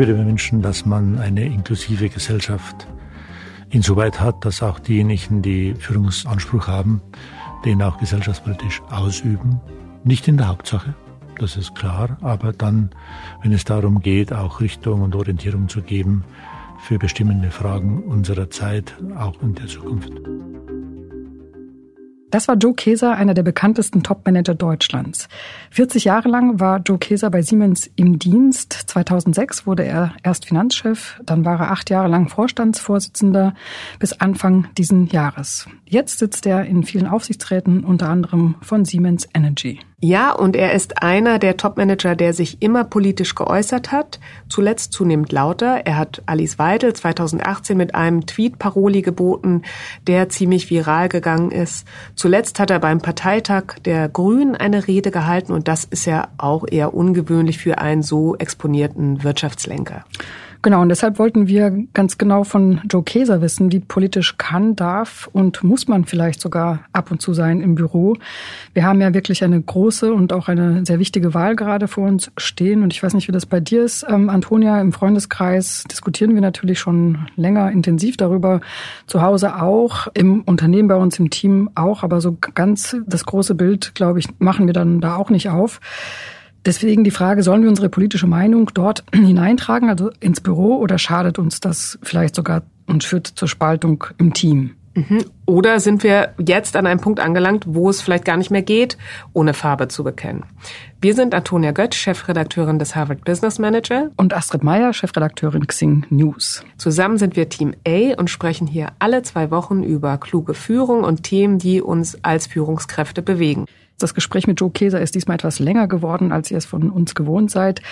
würde mir wünschen, dass man eine inklusive Gesellschaft insoweit hat, dass auch diejenigen, die Führungsanspruch haben, den auch gesellschaftspolitisch ausüben. Nicht in der Hauptsache, das ist klar, aber dann, wenn es darum geht, auch Richtung und Orientierung zu geben für bestimmende Fragen unserer Zeit, auch in der Zukunft. Das war Joe Keser, einer der bekanntesten Topmanager Deutschlands. 40 Jahre lang war Joe Keser bei Siemens im Dienst. 2006 wurde er erst Finanzchef, dann war er acht Jahre lang Vorstandsvorsitzender bis Anfang diesen Jahres. Jetzt sitzt er in vielen Aufsichtsräten, unter anderem von Siemens Energy. Ja, und er ist einer der Topmanager, der sich immer politisch geäußert hat, zuletzt zunehmend lauter. Er hat Alice Weidel 2018 mit einem Tweet Paroli geboten, der ziemlich viral gegangen ist. Zuletzt hat er beim Parteitag der Grünen eine Rede gehalten und das ist ja auch eher ungewöhnlich für einen so exponierten Wirtschaftslenker. Genau, und deshalb wollten wir ganz genau von Joe Keser wissen, wie politisch kann, darf und muss man vielleicht sogar ab und zu sein im Büro. Wir haben ja wirklich eine große und auch eine sehr wichtige Wahl gerade vor uns stehen. Und ich weiß nicht, wie das bei dir ist, ähm, Antonia. Im Freundeskreis diskutieren wir natürlich schon länger intensiv darüber. Zu Hause auch, im Unternehmen bei uns im Team auch. Aber so ganz das große Bild, glaube ich, machen wir dann da auch nicht auf. Deswegen die Frage, sollen wir unsere politische Meinung dort hineintragen, also ins Büro, oder schadet uns das vielleicht sogar und führt zur Spaltung im Team? Mhm. Oder sind wir jetzt an einem Punkt angelangt, wo es vielleicht gar nicht mehr geht, ohne Farbe zu bekennen? Wir sind Antonia Götz, Chefredakteurin des Harvard Business Manager. Und Astrid Meyer, Chefredakteurin Xing News. Zusammen sind wir Team A und sprechen hier alle zwei Wochen über kluge Führung und Themen, die uns als Führungskräfte bewegen. Das Gespräch mit Joe Keser ist diesmal etwas länger geworden, als ihr es von uns gewohnt seid.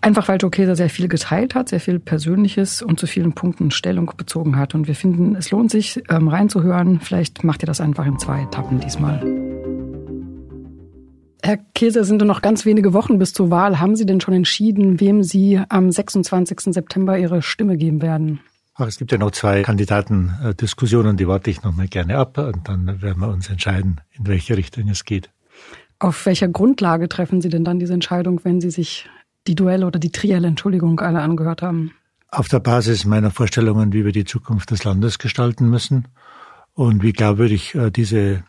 Einfach weil Joe Keser sehr viel geteilt hat, sehr viel Persönliches und zu vielen Punkten Stellung bezogen hat. Und wir finden, es lohnt sich, ähm, reinzuhören. Vielleicht macht ihr das einfach in zwei Etappen diesmal. Herr Keser, sind nur noch ganz wenige Wochen bis zur Wahl. Haben Sie denn schon entschieden, wem Sie am 26. September Ihre Stimme geben werden? Ach, es gibt ja noch zwei Kandidatendiskussionen, die warte ich noch mal gerne ab und dann werden wir uns entscheiden, in welche Richtung es geht. Auf welcher Grundlage treffen Sie denn dann diese Entscheidung, wenn Sie sich die Duelle oder die Trielle, Entschuldigung, alle angehört haben? Auf der Basis meiner Vorstellungen, wie wir die Zukunft des Landes gestalten müssen und wie glaubwürdig äh, diese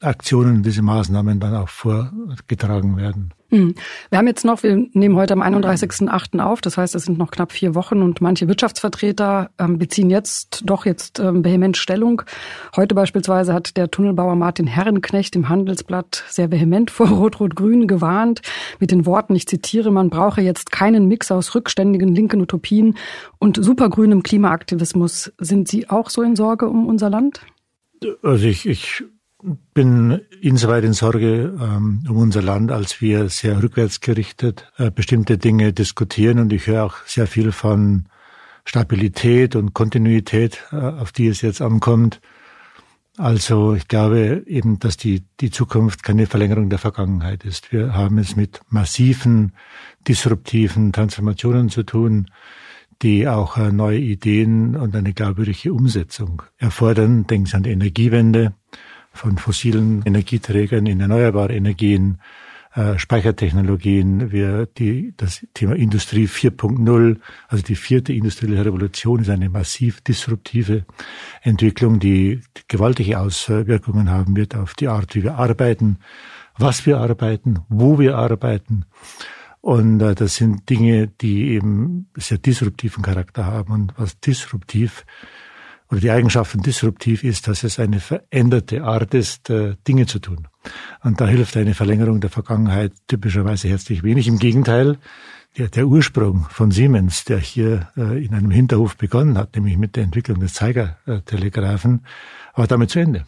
Aktionen, diese Maßnahmen dann auch vorgetragen werden. Hm. Wir haben jetzt noch, wir nehmen heute am 31.8. auf, das heißt, es sind noch knapp vier Wochen und manche Wirtschaftsvertreter ähm, beziehen jetzt doch jetzt ähm, vehement Stellung. Heute beispielsweise hat der Tunnelbauer Martin Herrenknecht im Handelsblatt sehr vehement vor Rot-Rot-Grün gewarnt mit den Worten, ich zitiere, man brauche jetzt keinen Mix aus rückständigen linken Utopien und supergrünem Klimaaktivismus. Sind Sie auch so in Sorge um unser Land? Also ich, ich bin insoweit in Sorge ähm, um unser Land, als wir sehr rückwärtsgerichtet äh, bestimmte Dinge diskutieren und ich höre auch sehr viel von Stabilität und Kontinuität, äh, auf die es jetzt ankommt. Also ich glaube eben, dass die, die Zukunft keine Verlängerung der Vergangenheit ist. Wir haben es mit massiven, disruptiven Transformationen zu tun, die auch äh, neue Ideen und eine glaubwürdige Umsetzung erfordern. Denken Sie an die Energiewende, von fossilen Energieträgern in erneuerbare Energien, äh, Speichertechnologien, wir die, das Thema Industrie 4.0, also die vierte industrielle Revolution ist eine massiv disruptive Entwicklung, die gewaltige Auswirkungen haben wird auf die Art, wie wir arbeiten, was wir arbeiten, wo wir arbeiten. Und äh, das sind Dinge, die eben sehr disruptiven Charakter haben. Und was disruptiv oder die Eigenschaften disruptiv ist, dass es eine veränderte Art ist, äh, Dinge zu tun. Und da hilft eine Verlängerung der Vergangenheit typischerweise herzlich wenig. Im Gegenteil, der, der Ursprung von Siemens, der hier äh, in einem Hinterhof begonnen hat, nämlich mit der Entwicklung des Zeigertelegraphen, war damit zu Ende.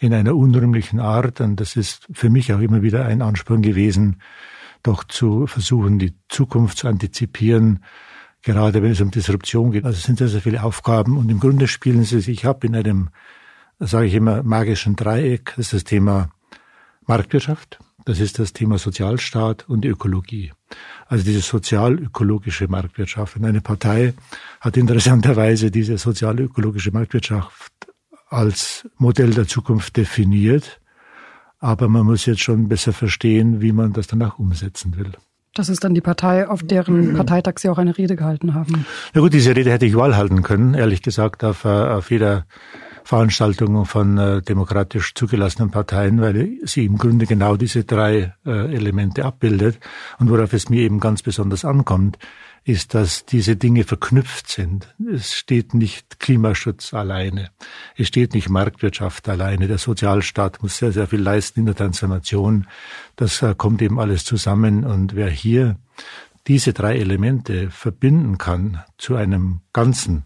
In einer unrühmlichen Art. Und das ist für mich auch immer wieder ein Ansporn gewesen, doch zu versuchen, die Zukunft zu antizipieren, gerade wenn es um Disruption geht. Also es sind sehr, sehr viele Aufgaben und im Grunde spielen sie sich ab in einem, sage ich immer, magischen Dreieck. Das ist das Thema Marktwirtschaft, das ist das Thema Sozialstaat und Ökologie. Also diese sozial-ökologische Marktwirtschaft. Und eine Partei hat interessanterweise diese sozial-ökologische Marktwirtschaft als Modell der Zukunft definiert. Aber man muss jetzt schon besser verstehen, wie man das danach umsetzen will. Das ist dann die Partei, auf deren Parteitag Sie auch eine Rede gehalten haben. Na gut, diese Rede hätte ich überall halten können, ehrlich gesagt, auf, äh, auf jeder Veranstaltung von äh, demokratisch zugelassenen Parteien, weil sie im Grunde genau diese drei äh, Elemente abbildet. Und worauf es mir eben ganz besonders ankommt, ist, dass diese Dinge verknüpft sind. Es steht nicht Klimaschutz alleine. Es steht nicht Marktwirtschaft alleine. Der Sozialstaat muss sehr, sehr viel leisten in der Transformation. Das äh, kommt eben alles zusammen. Und wer hier diese drei Elemente verbinden kann zu einem Ganzen,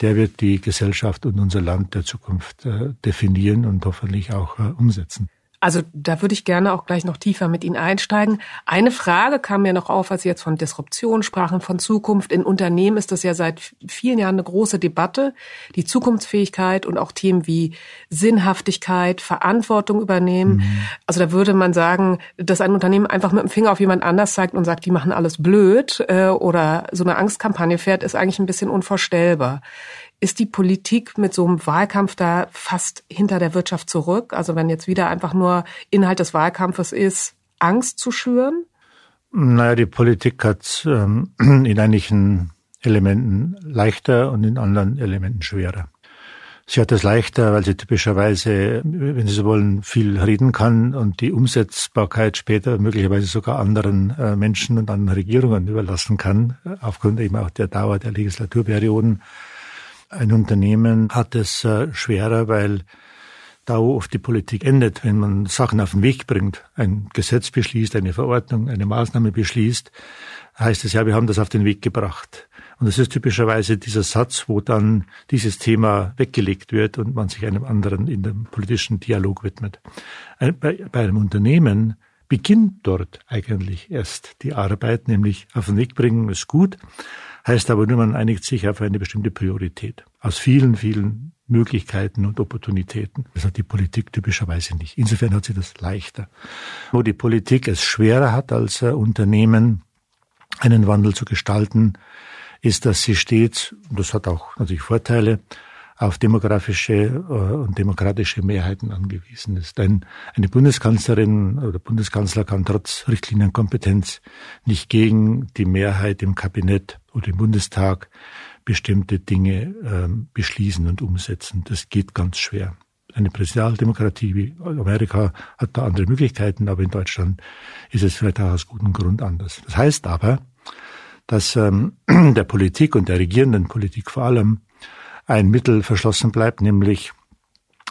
der wird die Gesellschaft und unser Land der Zukunft äh, definieren und hoffentlich auch äh, umsetzen. Also da würde ich gerne auch gleich noch tiefer mit Ihnen einsteigen. Eine Frage kam mir noch auf, als Sie jetzt von Disruption sprachen, von Zukunft. In Unternehmen ist das ja seit vielen Jahren eine große Debatte. Die Zukunftsfähigkeit und auch Themen wie Sinnhaftigkeit, Verantwortung übernehmen. Mhm. Also da würde man sagen, dass ein Unternehmen einfach mit dem Finger auf jemand anders zeigt und sagt, die machen alles blöd äh, oder so eine Angstkampagne fährt, ist eigentlich ein bisschen unvorstellbar. Ist die Politik mit so einem Wahlkampf da fast hinter der Wirtschaft zurück? Also wenn jetzt wieder einfach nur Inhalt des Wahlkampfes ist, Angst zu schüren? Naja, die Politik hat ähm, in einigen Elementen leichter und in anderen Elementen schwerer. Sie hat es leichter, weil sie typischerweise, wenn Sie so wollen, viel reden kann und die Umsetzbarkeit später möglicherweise sogar anderen äh, Menschen und anderen Regierungen überlassen kann, aufgrund eben auch der Dauer der Legislaturperioden. Ein Unternehmen hat es äh, schwerer, weil da oft die Politik endet, wenn man Sachen auf den Weg bringt, ein Gesetz beschließt, eine Verordnung, eine Maßnahme beschließt, heißt es ja, wir haben das auf den Weg gebracht. Und das ist typischerweise dieser Satz, wo dann dieses Thema weggelegt wird und man sich einem anderen in dem politischen Dialog widmet. Bei, bei einem Unternehmen beginnt dort eigentlich erst die Arbeit, nämlich auf den Weg bringen ist gut, heißt aber nur, man einigt sich auf eine bestimmte Priorität. Aus vielen, vielen Möglichkeiten und Opportunitäten. Das hat die Politik typischerweise nicht. Insofern hat sie das leichter. Wo die Politik es schwerer hat als äh, Unternehmen, einen Wandel zu gestalten, ist, dass sie stets, und das hat auch natürlich Vorteile, auf demografische äh, und demokratische Mehrheiten angewiesen ist. Denn eine Bundeskanzlerin oder Bundeskanzler kann trotz Richtlinienkompetenz nicht gegen die Mehrheit im Kabinett oder im Bundestag bestimmte Dinge ähm, beschließen und umsetzen. Das geht ganz schwer. Eine Präsidialdemokratie wie Amerika hat da andere Möglichkeiten, aber in Deutschland ist es vielleicht auch aus gutem Grund anders. Das heißt aber, dass ähm, der Politik und der regierenden Politik vor allem ein Mittel verschlossen bleibt, nämlich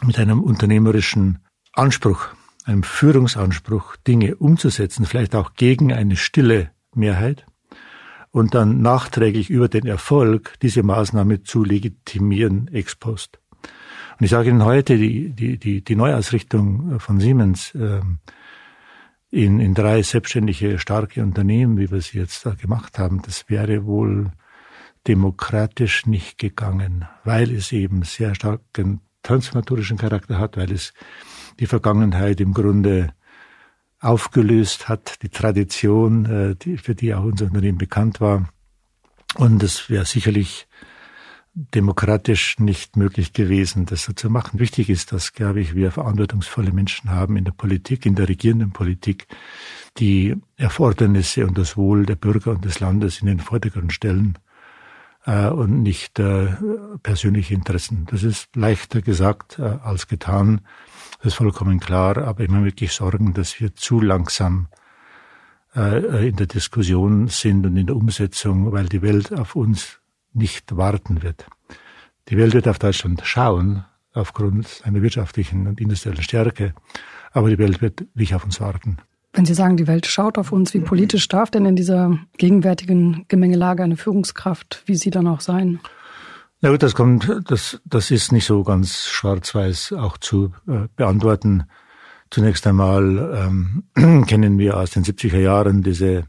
mit einem unternehmerischen Anspruch, einem Führungsanspruch, Dinge umzusetzen, vielleicht auch gegen eine stille Mehrheit und dann nachträglich über den Erfolg diese Maßnahme zu legitimieren ex post. Und ich sage Ihnen heute, die, die, die, die Neuausrichtung von Siemens äh, in, in drei selbstständige, starke Unternehmen, wie wir sie jetzt da gemacht haben, das wäre wohl demokratisch nicht gegangen, weil es eben sehr starken transformatorischen Charakter hat, weil es die Vergangenheit im Grunde aufgelöst hat, die Tradition, äh, die, für die auch unser Unternehmen bekannt war. Und es wäre sicherlich demokratisch nicht möglich gewesen, das so zu machen. Wichtig ist, dass, glaube ich, wir verantwortungsvolle Menschen haben in der Politik, in der regierenden Politik, die Erfordernisse und das Wohl der Bürger und des Landes in den Vordergrund stellen äh, und nicht äh, persönliche Interessen. Das ist leichter gesagt äh, als getan. Das ist vollkommen klar. Aber ich mache wirklich Sorgen, dass wir zu langsam äh, in der Diskussion sind und in der Umsetzung, weil die Welt auf uns nicht warten wird. Die Welt wird auf Deutschland schauen, aufgrund seiner wirtschaftlichen und industriellen Stärke, aber die Welt wird nicht auf uns warten. Wenn Sie sagen, die Welt schaut auf uns, wie politisch darf denn in dieser gegenwärtigen Gemengelage eine Führungskraft wie Sie dann auch sein? Na gut, das kommt, das, das ist nicht so ganz schwarz-weiß auch zu äh, beantworten. Zunächst einmal ähm, kennen wir aus den 70er Jahren diese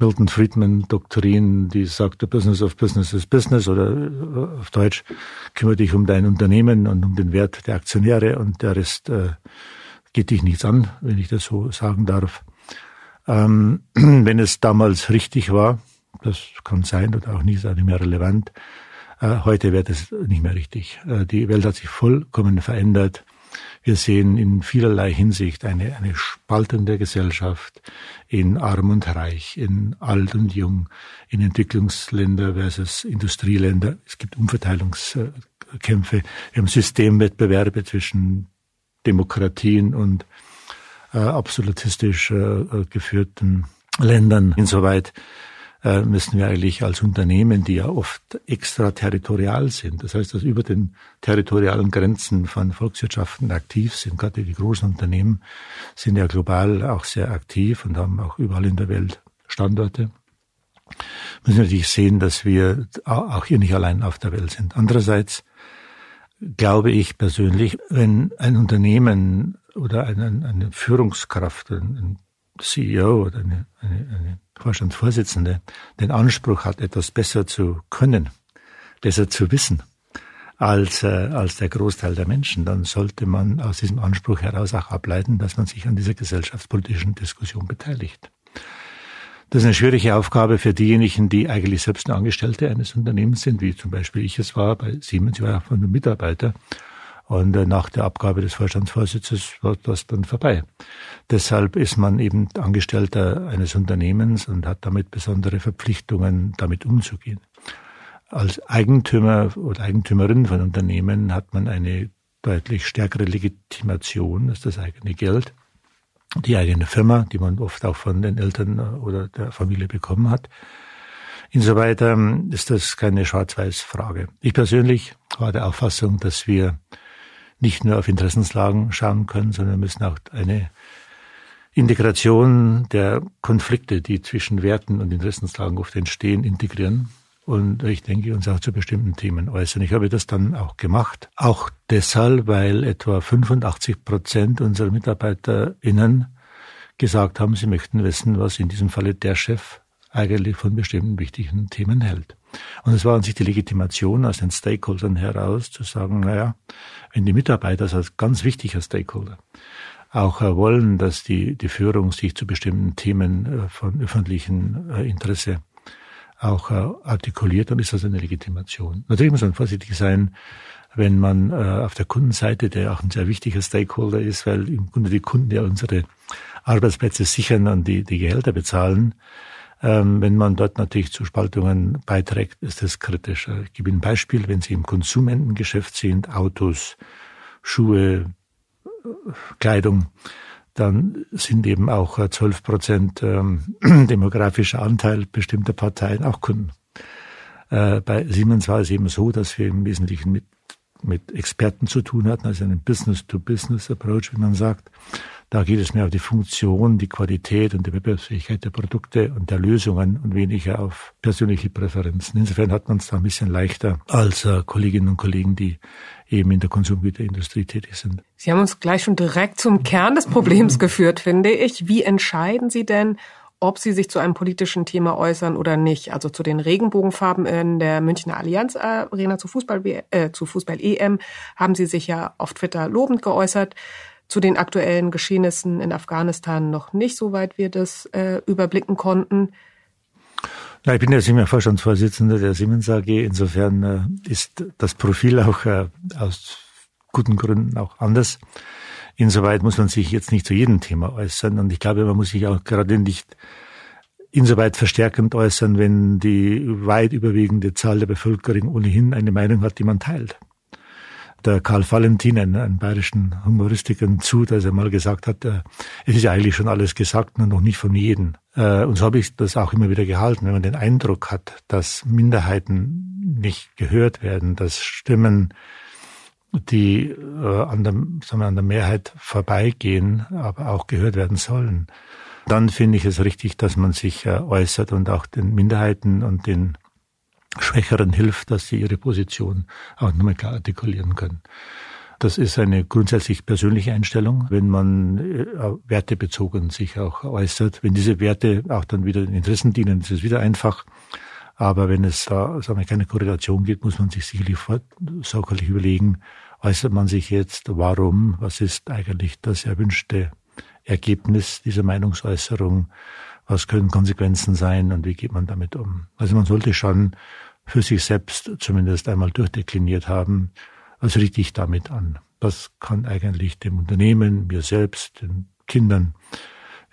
Milton Friedman-Doktrin, die sagt, the business of business is business oder äh, auf Deutsch, kümmere dich um dein Unternehmen und um den Wert der Aktionäre und der Rest äh, geht dich nichts an, wenn ich das so sagen darf. Ähm, wenn es damals richtig war, das kann sein oder auch nicht, ist auch nicht mehr relevant. Äh, heute wird es nicht mehr richtig. Äh, die Welt hat sich vollkommen verändert. Wir sehen in vielerlei Hinsicht eine, eine Spaltung der Gesellschaft in Arm und Reich, in Alt und Jung, in Entwicklungsländer versus Industrieländer. Es gibt Umverteilungskämpfe. Wir haben Systemwettbewerbe zwischen Demokratien und äh, absolutistisch äh, geführten Ländern. Insoweit äh, müssen wir eigentlich als Unternehmen, die ja oft extraterritorial sind, das heißt, dass über den territorialen Grenzen von Volkswirtschaften aktiv sind, gerade die großen Unternehmen sind ja global auch sehr aktiv und haben auch überall in der Welt Standorte, müssen wir natürlich sehen, dass wir auch hier nicht allein auf der Welt sind. Andererseits glaube ich persönlich, wenn ein Unternehmen oder eine, eine Führungskraft, ein CEO oder eine, eine, eine Vorstandsvorsitzende den Anspruch hat, etwas besser zu können, besser zu wissen als, äh, als der Großteil der Menschen, dann sollte man aus diesem Anspruch heraus auch ableiten, dass man sich an dieser gesellschaftspolitischen Diskussion beteiligt. Das ist eine schwierige Aufgabe für diejenigen, die eigentlich selbst nur Angestellte eines Unternehmens sind, wie zum Beispiel ich es war bei Siemens, ich war von einem Mitarbeiter und äh, nach der Abgabe des Vorstandsvorsitzes war das dann vorbei. Deshalb ist man eben Angestellter eines Unternehmens und hat damit besondere Verpflichtungen, damit umzugehen. Als Eigentümer oder Eigentümerin von Unternehmen hat man eine deutlich stärkere Legitimation als das eigene Geld, die eigene Firma, die man oft auch von den Eltern oder der Familie bekommen hat. Insoweit ähm, ist das keine Schwarz-Weiß-Frage. Ich persönlich war der Auffassung, dass wir nicht nur auf Interessenslagen schauen können, sondern müssen auch eine Integration der Konflikte, die zwischen Werten und Interessenslagen oft entstehen, integrieren. Und ich denke, uns auch zu bestimmten Themen äußern. Ich habe das dann auch gemacht. Auch deshalb, weil etwa 85 Prozent unserer MitarbeiterInnen gesagt haben, sie möchten wissen, was in diesem Falle der Chef eigentlich von bestimmten wichtigen Themen hält. Und es war an sich die Legitimation aus den Stakeholdern heraus zu sagen, naja, wenn die Mitarbeiter als ganz wichtiger Stakeholder auch äh, wollen, dass die, die Führung sich zu bestimmten Themen äh, von öffentlichem äh, Interesse auch artikuliert, dann ist das eine Legitimation. Natürlich muss man vorsichtig sein, wenn man auf der Kundenseite, der auch ein sehr wichtiger Stakeholder ist, weil im Grunde die Kunden ja unsere Arbeitsplätze sichern und die, die Gehälter bezahlen, wenn man dort natürlich zu Spaltungen beiträgt, ist das kritisch. Ich gebe Ihnen ein Beispiel, wenn Sie im Konsumentengeschäft sind, Autos, Schuhe, Kleidung, dann sind eben auch 12 Prozent ähm, demografischer Anteil bestimmter Parteien auch Kunden. Äh, bei Siemens war es eben so, dass wir im Wesentlichen mit, mit Experten zu tun hatten, also einen Business-to-Business-Approach, wie man sagt. Da geht es mehr auf die Funktion, die Qualität und die Wettbewerbsfähigkeit der Produkte und der Lösungen und weniger auf persönliche Präferenzen. Insofern hat man es da ein bisschen leichter als äh, Kolleginnen und Kollegen, die eben in der Konsumgüterindustrie tätig sind. Sie haben uns gleich schon direkt zum Kern des Problems geführt, finde ich. Wie entscheiden Sie denn, ob Sie sich zu einem politischen Thema äußern oder nicht? Also zu den Regenbogenfarben in der Münchner Allianz Arena zu Fußball, äh, zu Fußball EM haben Sie sich ja auf Twitter lobend geäußert zu den aktuellen Geschehnissen in Afghanistan noch nicht, soweit wir das äh, überblicken konnten. Ja, ich bin ja Siemens Vorstandsvorsitzender der Siemens AG. Insofern äh, ist das Profil auch äh, aus guten Gründen auch anders. Insoweit muss man sich jetzt nicht zu jedem Thema äußern. Und ich glaube, man muss sich auch gerade nicht insoweit verstärkend äußern, wenn die weit überwiegende Zahl der Bevölkerung ohnehin eine Meinung hat, die man teilt der Karl Valentin, einen, einen bayerischen Humoristiker, zu, dass er mal gesagt hat, äh, es ist ja eigentlich schon alles gesagt, nur noch nicht von jedem. Äh, und so habe ich das auch immer wieder gehalten. Wenn man den Eindruck hat, dass Minderheiten nicht gehört werden, dass Stimmen, die äh, an, der, sagen wir, an der Mehrheit vorbeigehen, aber auch gehört werden sollen, dann finde ich es richtig, dass man sich äh, äußert und auch den Minderheiten und den Schwächeren hilft, dass sie ihre Position auch nochmal klar artikulieren können. Das ist eine grundsätzlich persönliche Einstellung, wenn man äh, wertebezogen sich auch äußert. Wenn diese Werte auch dann wieder den Interessen dienen, ist es wieder einfach. Aber wenn es da sagen wir, keine Korrelation gibt, muss man sich sicherlich sorglich überlegen, äußert man sich jetzt, warum, was ist eigentlich das erwünschte Ergebnis dieser Meinungsäußerung, was können Konsequenzen sein und wie geht man damit um. Also man sollte schon für sich selbst zumindest einmal durchdekliniert haben, was richte ich damit an. was kann eigentlich dem Unternehmen, mir selbst, den Kindern,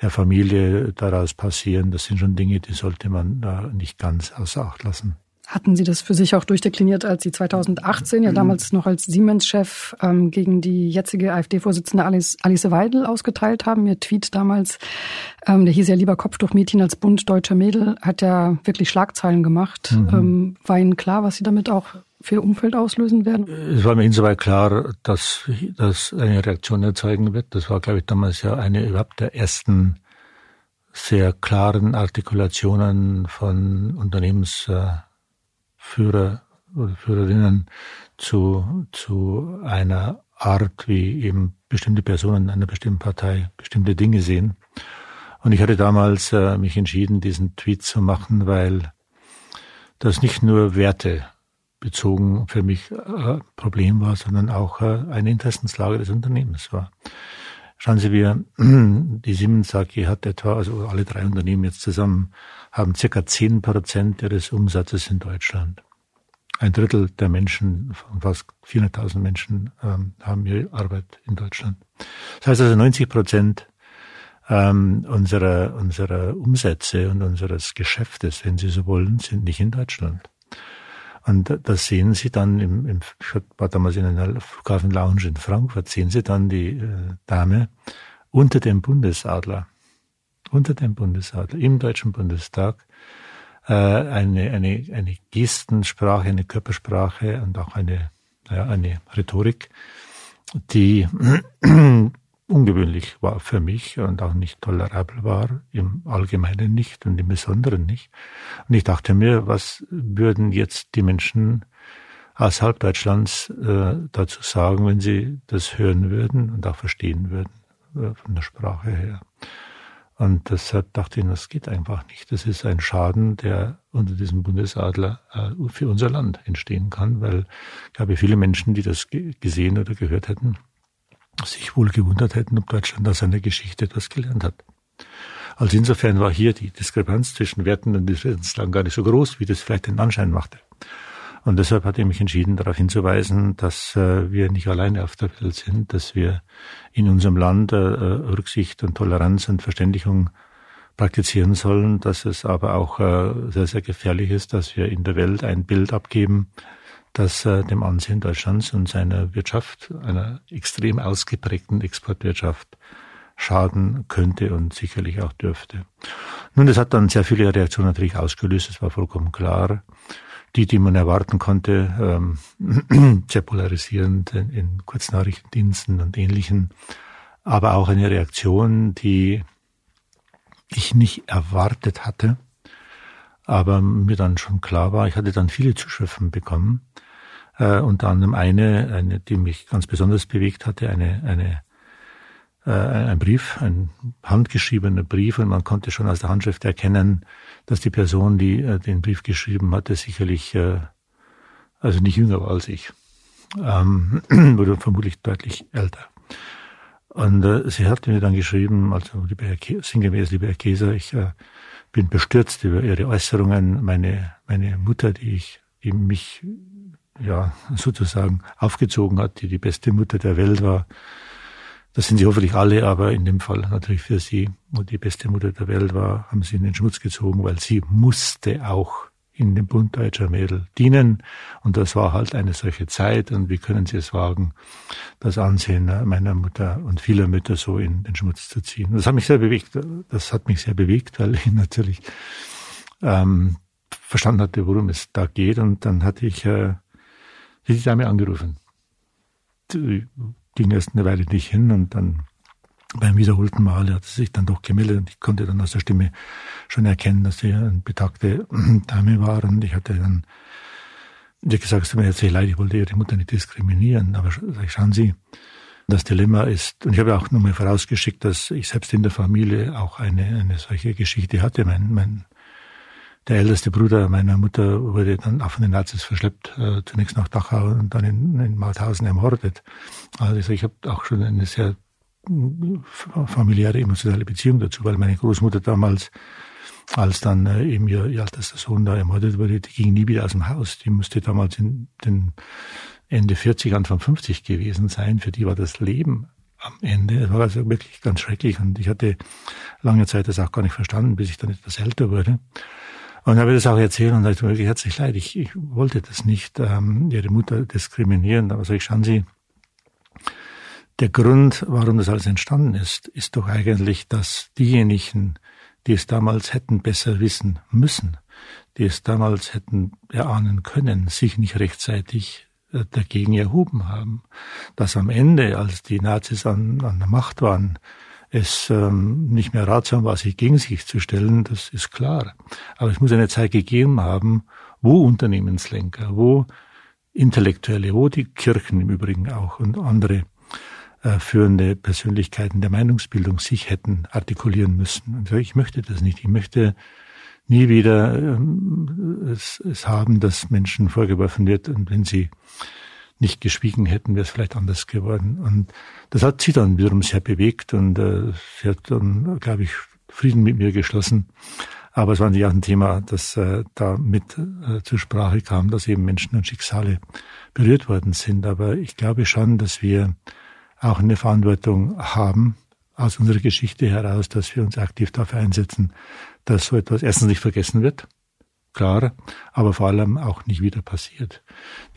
der Familie daraus passieren. Das sind schon Dinge, die sollte man äh, nicht ganz außer Acht lassen. Hatten Sie das für sich auch durchdekliniert, als Sie 2018 ja damals noch als Siemens-Chef ähm, gegen die jetzige AfD-Vorsitzende Alice, Alice Weidel ausgeteilt haben? Ihr Tweet damals, ähm, der hieß ja lieber Kopftuchmädchen als Bund deutscher Mädel, hat ja wirklich Schlagzeilen gemacht. Mhm. Ähm, war Ihnen klar, was Sie damit auch für Ihr Umfeld auslösen werden? Es war mir insoweit klar, dass das eine Reaktion erzeugen wird. Das war, glaube ich, damals ja eine überhaupt der ersten sehr klaren Artikulationen von Unternehmens Führer oder Führerinnen zu, zu einer Art, wie eben bestimmte Personen einer bestimmten Partei bestimmte Dinge sehen. Und ich hatte damals äh, mich entschieden, diesen Tweet zu machen, weil das nicht nur Werte bezogen für mich äh, Problem war, sondern auch äh, eine Interessenslage des Unternehmens war. Schauen Sie, wir, die Siemens AG hat etwa, also alle drei Unternehmen jetzt zusammen, haben circa zehn Prozent ihres Umsatzes in Deutschland. Ein Drittel der Menschen, fast 400.000 Menschen, ähm, haben ihre Arbeit in Deutschland. Das heißt also 90 Prozent ähm, unserer, unserer Umsätze und unseres Geschäftes, wenn Sie so wollen, sind nicht in Deutschland. Und das sehen Sie dann im, im ich war damals in einer Flughafen Lounge in Frankfurt, sehen Sie dann die äh, Dame unter dem Bundesadler, unter dem Bundesadler im Deutschen Bundestag äh, eine, eine, eine Gestensprache, eine Körpersprache und auch eine, ja, eine Rhetorik, die ungewöhnlich war für mich und auch nicht tolerabel war, im Allgemeinen nicht und im Besonderen nicht. Und ich dachte mir, was würden jetzt die Menschen außerhalb Deutschlands äh, dazu sagen, wenn sie das hören würden und auch verstehen würden, äh, von der Sprache her. Und deshalb dachte ich, das geht einfach nicht. Das ist ein Schaden, der unter diesem Bundesadler äh, für unser Land entstehen kann, weil ich glaube, viele Menschen, die das gesehen oder gehört hätten, sich wohl gewundert hätten, ob Deutschland aus seiner Geschichte etwas gelernt hat. Also insofern war hier die Diskrepanz zwischen Werten und Differenzlagen gar nicht so groß, wie das vielleicht den Anschein machte. Und deshalb hat er mich entschieden, darauf hinzuweisen, dass äh, wir nicht alleine auf der Welt sind, dass wir in unserem Land äh, Rücksicht und Toleranz und Verständigung praktizieren sollen, dass es aber auch äh, sehr, sehr gefährlich ist, dass wir in der Welt ein Bild abgeben, das äh, dem Ansehen Deutschlands und seiner Wirtschaft, einer extrem ausgeprägten Exportwirtschaft, schaden könnte und sicherlich auch dürfte. Nun, das hat dann sehr viele Reaktionen natürlich ausgelöst, das war vollkommen klar. Die, die man erwarten konnte, ähm, sehr polarisierend in, in Kurznachrichtendiensten und ähnlichen, aber auch eine Reaktion, die ich nicht erwartet hatte, aber mir dann schon klar war, ich hatte dann viele Zuschriften bekommen, äh, unter anderem eine, eine, die mich ganz besonders bewegt hatte, eine, eine äh, ein Brief, ein handgeschriebener Brief und man konnte schon aus der Handschrift erkennen, dass die Person, die äh, den Brief geschrieben hatte, sicherlich äh, also nicht jünger war als ich, ähm, wurde vermutlich deutlich älter. Und äh, sie hatte mir dann geschrieben, also lieber Herr Ke sinngemäß, lieber Herr Käser, ich äh, bin bestürzt über Ihre Äußerungen. Meine, meine Mutter, die ich, die mich ja sozusagen aufgezogen hat, die die beste Mutter der Welt war, das sind sie hoffentlich alle, aber in dem Fall natürlich für sie, wo die beste Mutter der Welt war, haben sie in den Schmutz gezogen, weil sie musste auch in dem Bund deutscher Mädel dienen. Und das war halt eine solche Zeit. Und wie können Sie es wagen, das Ansehen meiner Mutter und vieler Mütter so in den Schmutz zu ziehen? Das hat mich sehr bewegt. Das hat mich sehr bewegt, weil ich natürlich ähm, verstanden hatte, worum es da geht. Und dann hatte ich äh, die Dame angerufen. Die ging erst eine Weile nicht hin und dann beim wiederholten Mal hat sie sich dann doch gemeldet und ich konnte dann aus der Stimme schon erkennen, dass sie eine betagte Dame war und ich hatte dann wie gesagt, es tut mir sehr leid, ich wollte ihre Mutter nicht diskriminieren, aber schauen Sie, das Dilemma ist, und ich habe auch nochmal vorausgeschickt, dass ich selbst in der Familie auch eine, eine solche Geschichte hatte. Mein, mein, der älteste Bruder meiner Mutter wurde dann auch von den Nazis verschleppt, äh, zunächst nach Dachau und dann in, in Mauthausen ermordet. Also ich habe auch schon eine sehr familiäre, emotionale Beziehung dazu, weil meine Großmutter damals, als dann äh, eben ihr, ihr ältester Sohn da ermordet wurde, die ging nie wieder aus dem Haus. Die musste damals in den Ende 40, Anfang 50 gewesen sein. Für die war das Leben am Ende. Es war also wirklich ganz schrecklich und ich hatte lange Zeit das auch gar nicht verstanden, bis ich dann etwas älter wurde. Und habe das auch erzählt und sagte wirklich herzlich leid. Ich, ich wollte das nicht, ähm, ihre Mutter diskriminieren. Aber sag ich, schauen Sie, der Grund, warum das alles entstanden ist, ist doch eigentlich, dass diejenigen, die es damals hätten besser wissen müssen, die es damals hätten erahnen können, sich nicht rechtzeitig äh, dagegen erhoben haben. Dass am Ende, als die Nazis an, an der Macht waren, es ähm, nicht mehr ratsam war, sich gegen sich zu stellen, das ist klar. Aber es muss eine Zeit gegeben haben, wo Unternehmenslenker, wo Intellektuelle, wo die Kirchen im Übrigen auch und andere führende Persönlichkeiten der Meinungsbildung sich hätten artikulieren müssen. Und ich möchte das nicht. Ich möchte nie wieder ähm, es, es haben, dass Menschen vorgeworfen wird, und wenn sie nicht geschwiegen hätten, wäre es vielleicht anders geworden. Und das hat sie dann wiederum sehr bewegt und äh, sie hat dann, glaube ich, Frieden mit mir geschlossen. Aber es war natürlich auch ein Thema, das äh, da mit äh, zur Sprache kam, dass eben Menschen und Schicksale berührt worden sind. Aber ich glaube schon, dass wir auch eine Verantwortung haben, aus unserer Geschichte heraus, dass wir uns aktiv dafür einsetzen, dass so etwas erstens nicht vergessen wird, klar, aber vor allem auch nicht wieder passiert.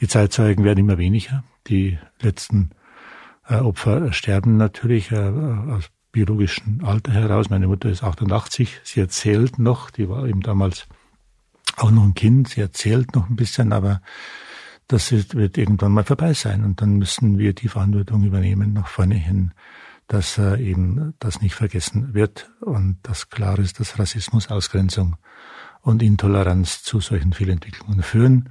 Die Zeitzeugen werden immer weniger. Die letzten äh, Opfer sterben natürlich äh, aus biologischem Alter heraus. Meine Mutter ist 88. Sie erzählt noch, die war eben damals auch noch ein Kind. Sie erzählt noch ein bisschen, aber das wird irgendwann mal vorbei sein. Und dann müssen wir die Verantwortung übernehmen nach vorne hin dass äh, eben das nicht vergessen wird und dass klar ist, dass Rassismus, Ausgrenzung und Intoleranz zu solchen Fehlentwicklungen führen.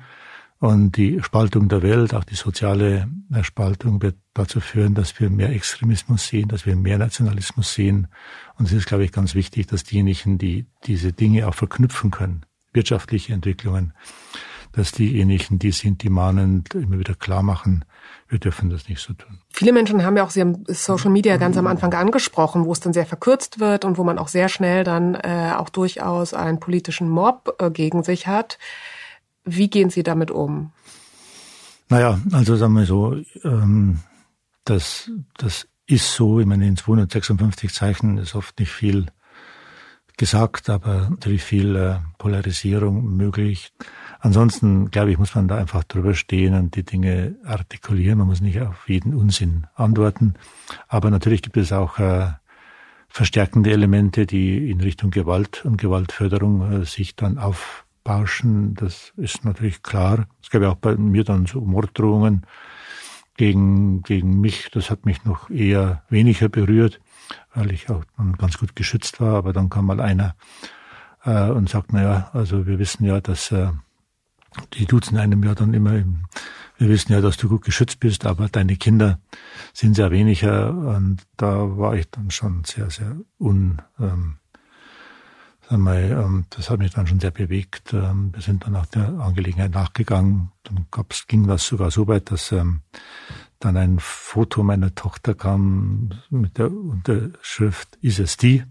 Und die Spaltung der Welt, auch die soziale äh, Spaltung wird dazu führen, dass wir mehr Extremismus sehen, dass wir mehr Nationalismus sehen. Und es ist, glaube ich, ganz wichtig, dass diejenigen, die diese Dinge auch verknüpfen können, wirtschaftliche Entwicklungen, dass diejenigen, die sind, die mahnend immer wieder klar machen, wir dürfen das nicht so tun. Viele Menschen haben ja auch, Sie haben Social Media ganz am Anfang angesprochen, wo es dann sehr verkürzt wird und wo man auch sehr schnell dann äh, auch durchaus einen politischen Mob äh, gegen sich hat. Wie gehen Sie damit um? Naja, also sagen wir so, ähm, das, das ist so, ich meine, in 256 Zeichen ist oft nicht viel gesagt, aber natürlich viel äh, Polarisierung möglich. Ansonsten, glaube ich, muss man da einfach drüber stehen und die Dinge artikulieren. Man muss nicht auf jeden Unsinn antworten. Aber natürlich gibt es auch äh, verstärkende Elemente, die in Richtung Gewalt und Gewaltförderung äh, sich dann aufbauschen. Das ist natürlich klar. Es gab ja auch bei mir dann so Morddrohungen gegen, gegen mich. Das hat mich noch eher weniger berührt, weil ich auch ganz gut geschützt war. Aber dann kam mal einer äh, und sagt, na ja, also wir wissen ja, dass äh, die duzen einem ja dann immer, wir wissen ja, dass du gut geschützt bist, aber deine Kinder sind sehr weniger und da war ich dann schon sehr, sehr un, ähm, sagen wir, ähm, das hat mich dann schon sehr bewegt. Ähm, wir sind dann auch der Angelegenheit nachgegangen. Dann gab's, ging das sogar so weit, dass ähm, dann ein Foto meiner Tochter kam mit der Unterschrift, ist es die?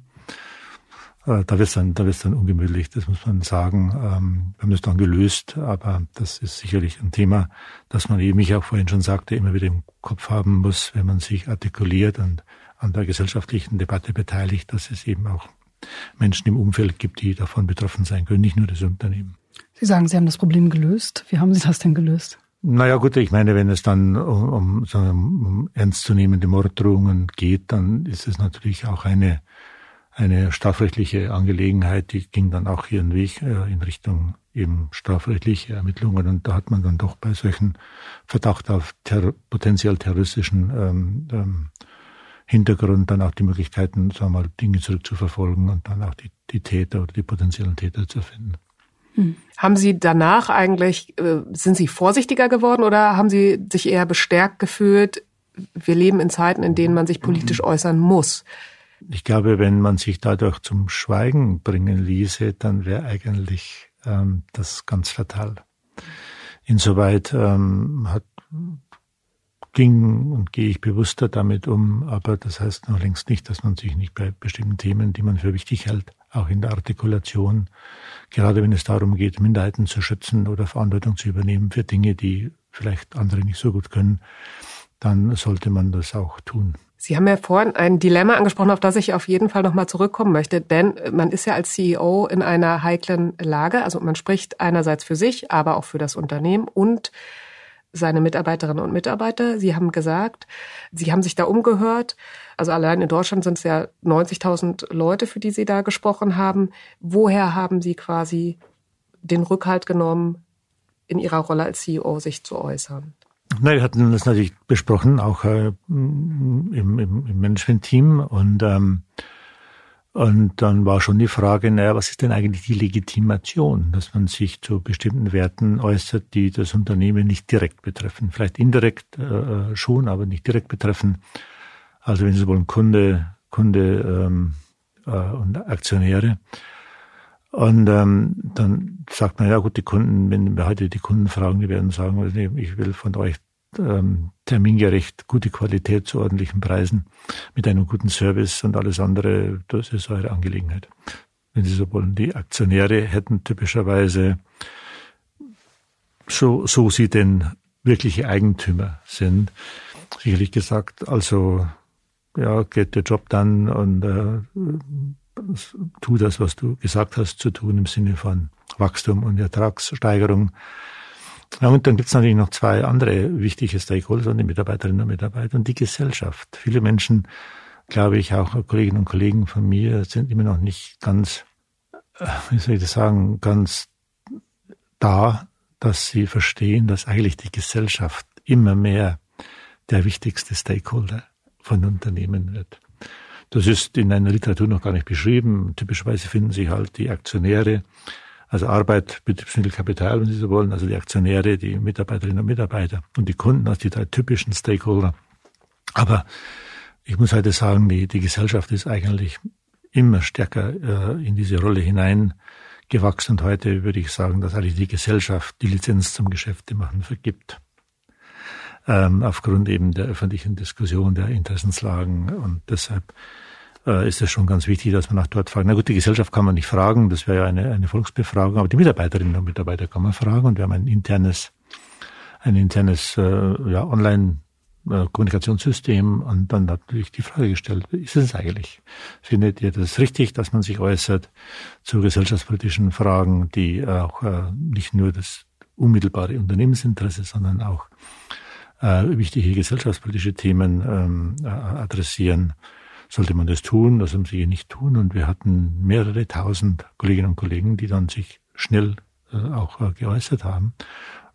Äh, da wird es dann, da wird's dann ungemütlich, das muss man sagen. Ähm, wir haben das dann gelöst, aber das ist sicherlich ein Thema, das man eben, ich auch vorhin schon sagte, immer wieder im Kopf haben muss, wenn man sich artikuliert und an der gesellschaftlichen Debatte beteiligt, dass es eben auch Menschen im Umfeld gibt, die davon betroffen sein können, nicht nur das Unternehmen. Sie sagen, Sie haben das Problem gelöst. Wie haben Sie das denn gelöst? Naja gut, ich meine, wenn es dann um, um, um ernstzunehmende Morddrohungen geht, dann ist es natürlich auch eine eine strafrechtliche Angelegenheit, die ging dann auch ihren Weg äh, in Richtung eben strafrechtliche Ermittlungen. Und da hat man dann doch bei solchen Verdacht auf ter potenziell terroristischen ähm, ähm, Hintergrund dann auch die Möglichkeiten, sagen wir mal, Dinge zurückzuverfolgen und dann auch die, die Täter oder die potenziellen Täter zu finden. Hm. Haben Sie danach eigentlich, äh, sind Sie vorsichtiger geworden oder haben Sie sich eher bestärkt gefühlt? Wir leben in Zeiten, in denen man sich politisch äußern muss. Ich glaube, wenn man sich dadurch zum Schweigen bringen ließe, dann wäre eigentlich ähm, das ganz fatal. Insoweit ähm, hat, ging und gehe ich bewusster damit um, aber das heißt noch längst nicht, dass man sich nicht bei bestimmten Themen, die man für wichtig hält, auch in der Artikulation, gerade wenn es darum geht, Minderheiten zu schützen oder Verantwortung zu übernehmen für Dinge, die vielleicht andere nicht so gut können, dann sollte man das auch tun. Sie haben ja vorhin ein Dilemma angesprochen, auf das ich auf jeden Fall nochmal zurückkommen möchte, denn man ist ja als CEO in einer heiklen Lage. Also man spricht einerseits für sich, aber auch für das Unternehmen und seine Mitarbeiterinnen und Mitarbeiter. Sie haben gesagt, Sie haben sich da umgehört. Also allein in Deutschland sind es ja 90.000 Leute, für die Sie da gesprochen haben. Woher haben Sie quasi den Rückhalt genommen, in Ihrer Rolle als CEO sich zu äußern? Na, wir hatten das natürlich besprochen, auch äh, im, im, im Management-Team und ähm, und dann war schon die Frage, naja, was ist denn eigentlich die Legitimation, dass man sich zu bestimmten Werten äußert, die das Unternehmen nicht direkt betreffen. Vielleicht indirekt äh, schon, aber nicht direkt betreffen. Also wenn Sie wollen, Kunde, Kunde ähm, äh, und Aktionäre. Und ähm, dann sagt man, ja gut, die Kunden, wenn wir heute die Kunden fragen, die werden sagen, ich will von euch ähm, termingerecht, gute Qualität zu ordentlichen Preisen, mit einem guten Service und alles andere, das ist eure Angelegenheit. Wenn Sie so wollen, die Aktionäre hätten typischerweise, so, so sie denn wirkliche Eigentümer sind, sicherlich gesagt, also ja, geht der Job dann und äh, tu das, was du gesagt hast zu tun im Sinne von Wachstum und Ertragssteigerung. Ja, und dann gibt es natürlich noch zwei andere wichtige Stakeholder, die Mitarbeiterinnen und Mitarbeiter und die Gesellschaft. Viele Menschen, glaube ich, auch Kolleginnen und Kollegen von mir, sind immer noch nicht ganz, äh, wie soll ich das sagen, ganz da, dass sie verstehen, dass eigentlich die Gesellschaft immer mehr der wichtigste Stakeholder von Unternehmen wird. Das ist in einer Literatur noch gar nicht beschrieben. Typischerweise finden sich halt die Aktionäre, also Arbeit, Betriebsmittelkapital, wenn Sie so wollen, also die Aktionäre, die Mitarbeiterinnen und Mitarbeiter und die Kunden als die drei typischen Stakeholder. Aber ich muss heute sagen, die, die Gesellschaft ist eigentlich immer stärker äh, in diese Rolle hineingewachsen und heute würde ich sagen, dass eigentlich die Gesellschaft die Lizenz zum Geschäfte machen vergibt ähm, aufgrund eben der öffentlichen Diskussion der Interessenslagen. Und deshalb äh, ist es schon ganz wichtig, dass man auch dort fragt. Na gut, die Gesellschaft kann man nicht fragen, das wäre ja eine, eine Volksbefragung, aber die Mitarbeiterinnen und Mitarbeiter kann man fragen und wir haben ein internes, ein internes äh, ja, Online- äh, Kommunikationssystem und dann natürlich die Frage gestellt, ist es eigentlich? Findet ihr das richtig, dass man sich äußert zu gesellschaftspolitischen Fragen, die auch äh, nicht nur das unmittelbare Unternehmensinteresse, sondern auch äh, wichtige gesellschaftspolitische Themen ähm, äh, adressieren, sollte man das tun. Das haben sie nicht tun. Und wir hatten mehrere tausend Kolleginnen und Kollegen, die dann sich schnell äh, auch äh, geäußert haben.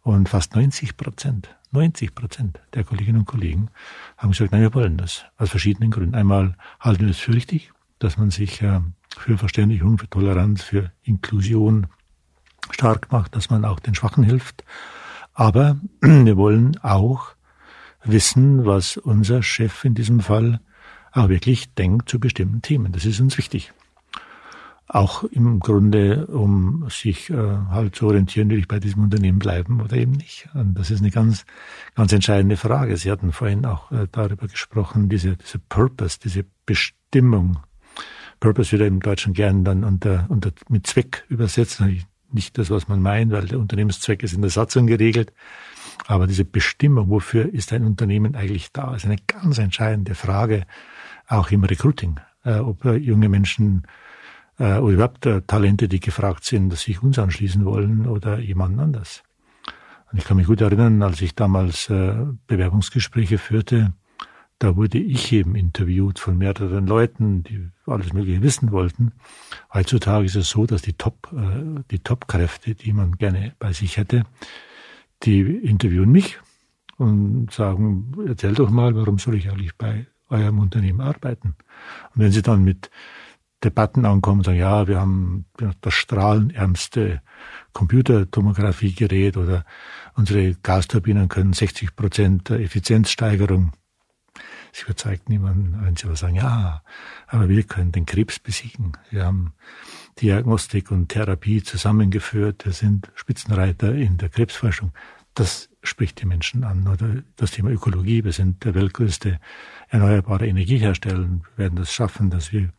Und fast 90 Prozent, 90 Prozent der Kolleginnen und Kollegen haben gesagt, nein, wir wollen das. Aus verschiedenen Gründen. Einmal halten wir es für richtig, dass man sich äh, für Verständigung, für Toleranz, für Inklusion stark macht, dass man auch den Schwachen hilft. Aber wir wollen auch wissen, was unser Chef in diesem Fall auch wirklich denkt zu bestimmten Themen. Das ist uns wichtig. Auch im Grunde, um sich äh, halt zu orientieren, will ich bei diesem Unternehmen bleiben oder eben nicht. Und das ist eine ganz, ganz entscheidende Frage. Sie hatten vorhin auch äh, darüber gesprochen, diese, diese Purpose, diese Bestimmung. Purpose wird im Deutschen gern dann unter, unter, mit Zweck übersetzt. Nicht das, was man meint, weil der Unternehmenszweck ist in der Satzung geregelt. Aber diese Bestimmung, wofür ist ein Unternehmen eigentlich da, ist eine ganz entscheidende Frage, auch im Recruiting, äh, ob äh, junge Menschen äh, oder überhaupt äh, Talente, die gefragt sind, dass sich uns anschließen wollen oder jemand anders. Und ich kann mich gut erinnern, als ich damals äh, Bewerbungsgespräche führte, da wurde ich eben interviewt von mehreren Leuten, die alles Mögliche wissen wollten. Heutzutage ist es so, dass die Top, äh, die Top-Kräfte, die man gerne bei sich hätte, die interviewen mich und sagen, erzähl doch mal, warum soll ich eigentlich bei eurem Unternehmen arbeiten? Und wenn sie dann mit Debatten ankommen, sagen, ja, wir haben das strahlenärmste Computertomografiegerät oder unsere Gasturbinen können 60 Prozent Effizienzsteigerung. Sie überzeugt niemanden, wenn sie aber sagen, ja, aber wir können den Krebs besiegen. Wir haben Diagnostik und Therapie zusammengeführt. Wir sind Spitzenreiter in der Krebsforschung. Das spricht die Menschen an. Oder das Thema Ökologie. Wir sind der weltgrößte erneuerbare Energiehersteller. Wir werden das schaffen, dass wir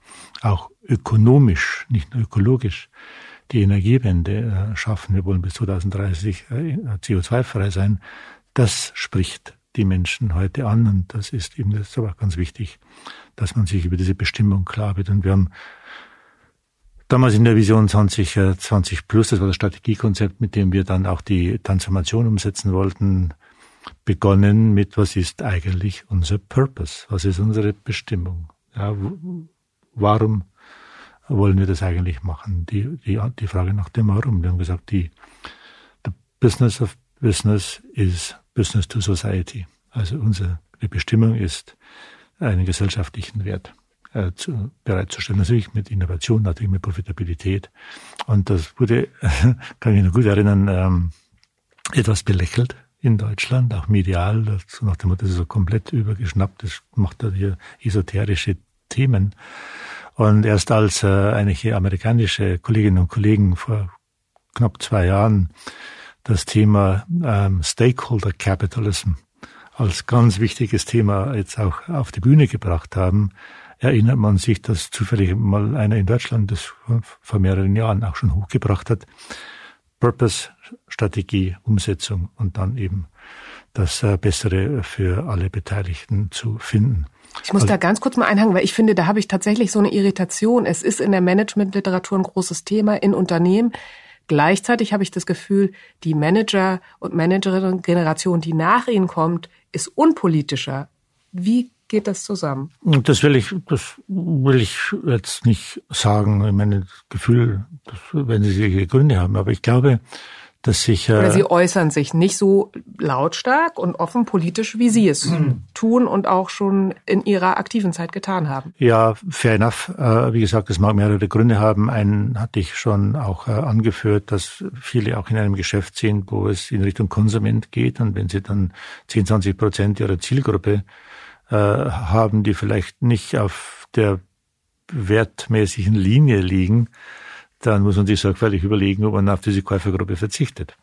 auch ökonomisch, nicht nur ökologisch, die Energiewende äh, schaffen. Wir wollen bis 2030 äh, CO2-frei sein. Das spricht die Menschen heute an und das ist eben das ist aber ganz wichtig, dass man sich über diese Bestimmung klar wird. Und wir haben damals in der Vision 2020 plus, das war das Strategiekonzept, mit dem wir dann auch die Transformation umsetzen wollten, begonnen mit, was ist eigentlich unser Purpose? Was ist unsere Bestimmung? Ja, warum wollen wir das eigentlich machen? Die, die, die Frage nach dem Warum. Wir haben gesagt, die, the business of business is business to society. Also unsere Bestimmung ist, einen gesellschaftlichen Wert äh, zu, bereitzustellen. Natürlich mit Innovation, natürlich mit Profitabilität. Und das wurde, kann ich mich noch gut erinnern, ähm, etwas belächelt in Deutschland, auch medial, so nach dem Motto, das ist so komplett übergeschnappt, das macht da hier esoterische Themen. Und erst als äh, einige amerikanische Kolleginnen und Kollegen vor knapp zwei Jahren das Thema ähm, Stakeholder Capitalism als ganz wichtiges Thema jetzt auch auf die Bühne gebracht haben, erinnert man sich, dass zufällig mal einer in Deutschland das vor mehreren Jahren auch schon hochgebracht hat. Purpose, Strategie, Umsetzung und dann eben das äh, Bessere für alle Beteiligten zu finden. Ich muss also, da ganz kurz mal einhangen, weil ich finde, da habe ich tatsächlich so eine Irritation. Es ist in der Managementliteratur ein großes Thema in Unternehmen. Gleichzeitig habe ich das Gefühl, die Manager und Managerinnen-Generation, die nach ihnen kommt, ist unpolitischer. Wie geht das zusammen? Das will ich, das will ich jetzt nicht sagen. Ich meine, das Gefühl, das, wenn Sie ihre Gründe haben, aber ich glaube, dass sich. Oder Sie äußern sich nicht so lautstark und offen politisch, wie Sie es mhm. tun und auch schon in Ihrer aktiven Zeit getan haben. Ja, fair enough. Äh, wie gesagt, es mag mehrere Gründe haben. Einen hatte ich schon auch äh, angeführt, dass viele auch in einem Geschäft sind, wo es in Richtung Konsument geht. Und wenn Sie dann 10, 20 Prozent Ihrer Zielgruppe äh, haben, die vielleicht nicht auf der wertmäßigen Linie liegen, dann muss man sich sorgfältig überlegen, ob man auf diese Käufergruppe verzichtet.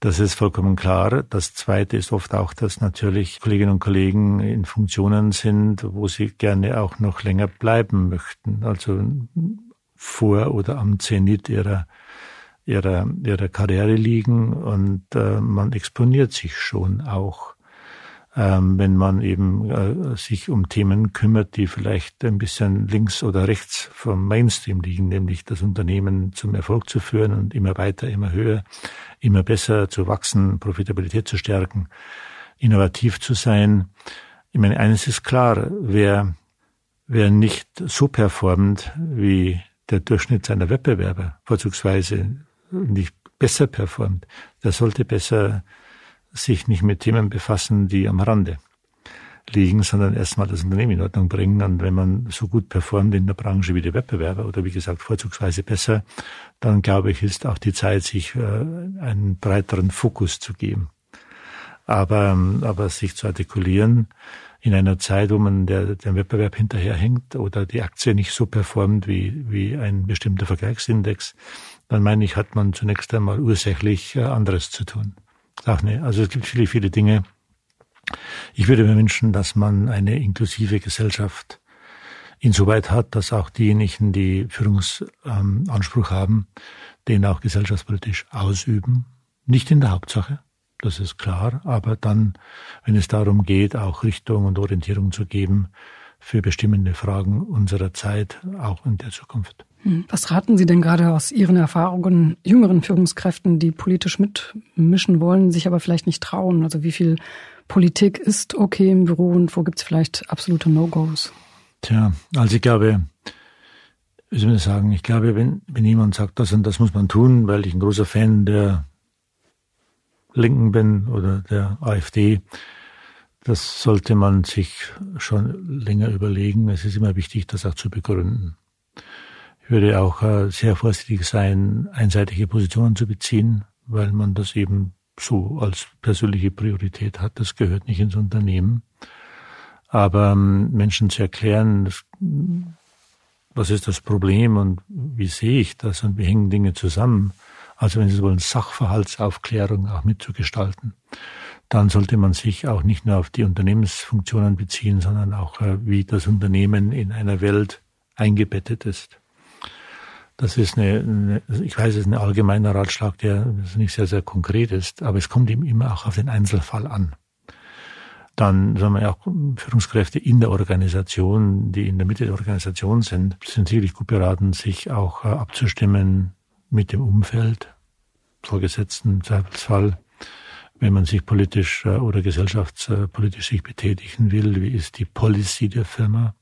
Das ist vollkommen klar. Das Zweite ist oft auch, dass natürlich Kolleginnen und Kollegen in Funktionen sind, wo sie gerne auch noch länger bleiben möchten. Also vor oder am Zenit ihrer, ihrer, ihrer Karriere liegen und äh, man exponiert sich schon auch wenn man eben äh, sich um Themen kümmert, die vielleicht ein bisschen links oder rechts vom Mainstream liegen, nämlich das Unternehmen zum Erfolg zu führen und immer weiter, immer höher, immer besser zu wachsen, Profitabilität zu stärken, innovativ zu sein. Ich meine, eines ist klar, wer, wer nicht so performt wie der Durchschnitt seiner Wettbewerber, vorzugsweise nicht besser performt, der sollte besser sich nicht mit Themen befassen, die am Rande liegen, sondern erstmal das Unternehmen in Ordnung bringen. Und wenn man so gut performt in der Branche wie die Wettbewerber oder wie gesagt vorzugsweise besser, dann glaube ich, ist auch die Zeit, sich äh, einen breiteren Fokus zu geben. Aber, aber sich zu artikulieren in einer Zeit, wo man der, dem Wettbewerb hinterherhängt oder die Aktie nicht so performt wie, wie ein bestimmter Vergleichsindex, dann meine ich, hat man zunächst einmal ursächlich äh, anderes zu tun. Ach nee, also es gibt viele, viele Dinge. Ich würde mir wünschen, dass man eine inklusive Gesellschaft insoweit hat, dass auch diejenigen, die Führungsanspruch haben, den auch gesellschaftspolitisch ausüben. Nicht in der Hauptsache, das ist klar, aber dann, wenn es darum geht, auch Richtung und Orientierung zu geben für bestimmende Fragen unserer Zeit, auch in der Zukunft. Hm. Was raten Sie denn gerade aus Ihren Erfahrungen jüngeren Führungskräften, die politisch mitmischen wollen, sich aber vielleicht nicht trauen? Also wie viel Politik ist okay im Büro und wo gibt es vielleicht absolute No-Gos? Tja, also ich glaube, ich sagen, ich glaube, wenn, wenn jemand sagt, das und das muss man tun, weil ich ein großer Fan der Linken bin oder der AfD, das sollte man sich schon länger überlegen. Es ist immer wichtig, das auch zu begründen würde auch äh, sehr vorsichtig sein, einseitige Positionen zu beziehen, weil man das eben so als persönliche Priorität hat. Das gehört nicht ins Unternehmen. Aber ähm, Menschen zu erklären, was ist das Problem und wie sehe ich das und wie hängen Dinge zusammen, also wenn Sie wollen, Sachverhaltsaufklärung auch mitzugestalten, dann sollte man sich auch nicht nur auf die Unternehmensfunktionen beziehen, sondern auch, äh, wie das Unternehmen in einer Welt eingebettet ist. Das ist eine, eine ich weiß, es ist ein allgemeiner Ratschlag, der nicht sehr, sehr konkret ist, aber es kommt ihm immer auch auf den Einzelfall an. Dann sagen wir auch Führungskräfte in der Organisation, die in der Mitte der Organisation sind, sind sicherlich gut beraten, sich auch äh, abzustimmen mit dem Umfeld, Vorgesetzten Zweifelsfall, wenn man sich politisch äh, oder gesellschaftspolitisch sich betätigen will, wie ist die Policy der Firma?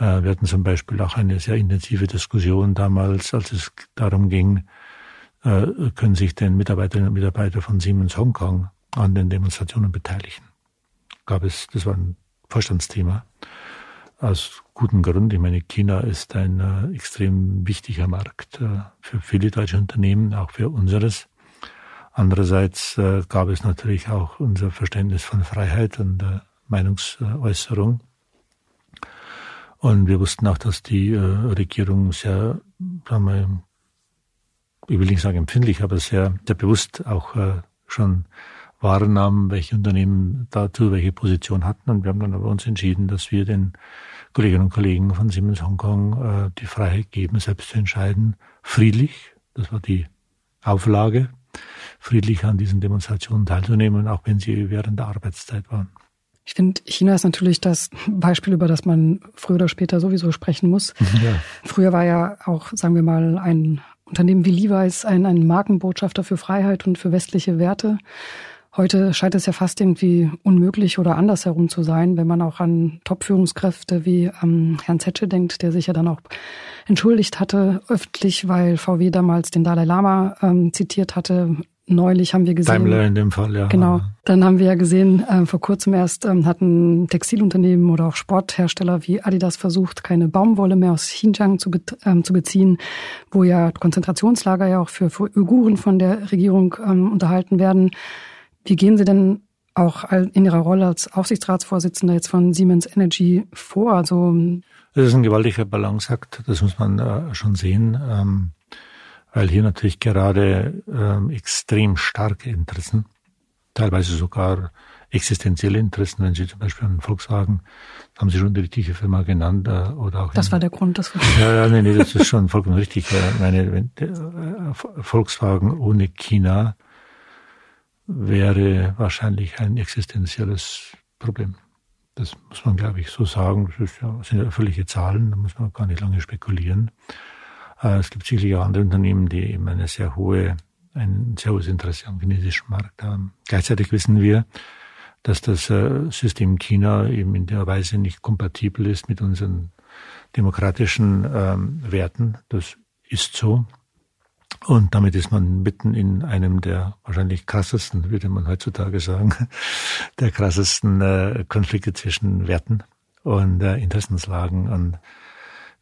Äh, wir hatten zum Beispiel auch eine sehr intensive Diskussion damals, als es darum ging, äh, können sich denn Mitarbeiterinnen und Mitarbeiter von Siemens Hongkong an den Demonstrationen beteiligen. Gab es, das war ein Vorstandsthema. Aus gutem Grund. Ich meine, China ist ein äh, extrem wichtiger Markt äh, für viele deutsche Unternehmen, auch für unseres. Andererseits äh, gab es natürlich auch unser Verständnis von Freiheit und äh, Meinungsäußerung. Und wir wussten auch, dass die äh, Regierung sehr, sagen wir, ich will nicht sagen empfindlich, aber sehr, sehr bewusst auch äh, schon wahrnahmen, welche Unternehmen dazu welche Position hatten. Und wir haben dann aber uns entschieden, dass wir den Kolleginnen und Kollegen von Siemens Hongkong äh, die Freiheit geben, selbst zu entscheiden, friedlich, das war die Auflage, friedlich an diesen Demonstrationen teilzunehmen, auch wenn sie während der Arbeitszeit waren. Ich finde, China ist natürlich das Beispiel, über das man früher oder später sowieso sprechen muss. Ja. Früher war ja auch, sagen wir mal, ein Unternehmen wie Levi's ein, ein Markenbotschafter für Freiheit und für westliche Werte. Heute scheint es ja fast irgendwie unmöglich oder andersherum zu sein, wenn man auch an Top-Führungskräfte wie ähm, Herrn Zetsche denkt, der sich ja dann auch entschuldigt hatte öffentlich, weil VW damals den Dalai Lama ähm, zitiert hatte, neulich haben wir gesehen. Daimler in dem Fall, ja. Genau. Dann haben wir ja gesehen, äh, vor kurzem erst ähm, hatten Textilunternehmen oder auch Sporthersteller wie Adidas versucht, keine Baumwolle mehr aus Xinjiang zu, be ähm, zu beziehen, wo ja Konzentrationslager ja auch für, für Uiguren von der Regierung ähm, unterhalten werden. Wie gehen Sie denn auch in Ihrer Rolle als Aufsichtsratsvorsitzender jetzt von Siemens Energy vor? Also das ist ein gewaltiger Balanceakt, das muss man äh, schon sehen. Weil hier natürlich gerade ähm, extrem starke Interessen, teilweise sogar existenzielle Interessen, wenn Sie zum Beispiel an Volkswagen, haben Sie schon die richtige Firma genannt, äh, oder auch. Das in, war der Grund, das war. Ja, ja, nee, nee, das ist schon vollkommen richtig. Ich meine, wenn, äh, Volkswagen ohne China wäre wahrscheinlich ein existenzielles Problem. Das muss man, glaube ich, so sagen. Das, ist ja, das sind ja völlige Zahlen, da muss man gar nicht lange spekulieren. Äh, es gibt sicherlich auch andere Unternehmen, die eben eine sehr hohe, ein sehr hohes Interesse am chinesischen Markt haben. Gleichzeitig wissen wir, dass das äh, System China eben in der Weise nicht kompatibel ist mit unseren demokratischen ähm, Werten. Das ist so. Und damit ist man mitten in einem der wahrscheinlich krassesten, würde man heutzutage sagen, der krassesten äh, Konflikte zwischen Werten und äh, Interessenslagen. Und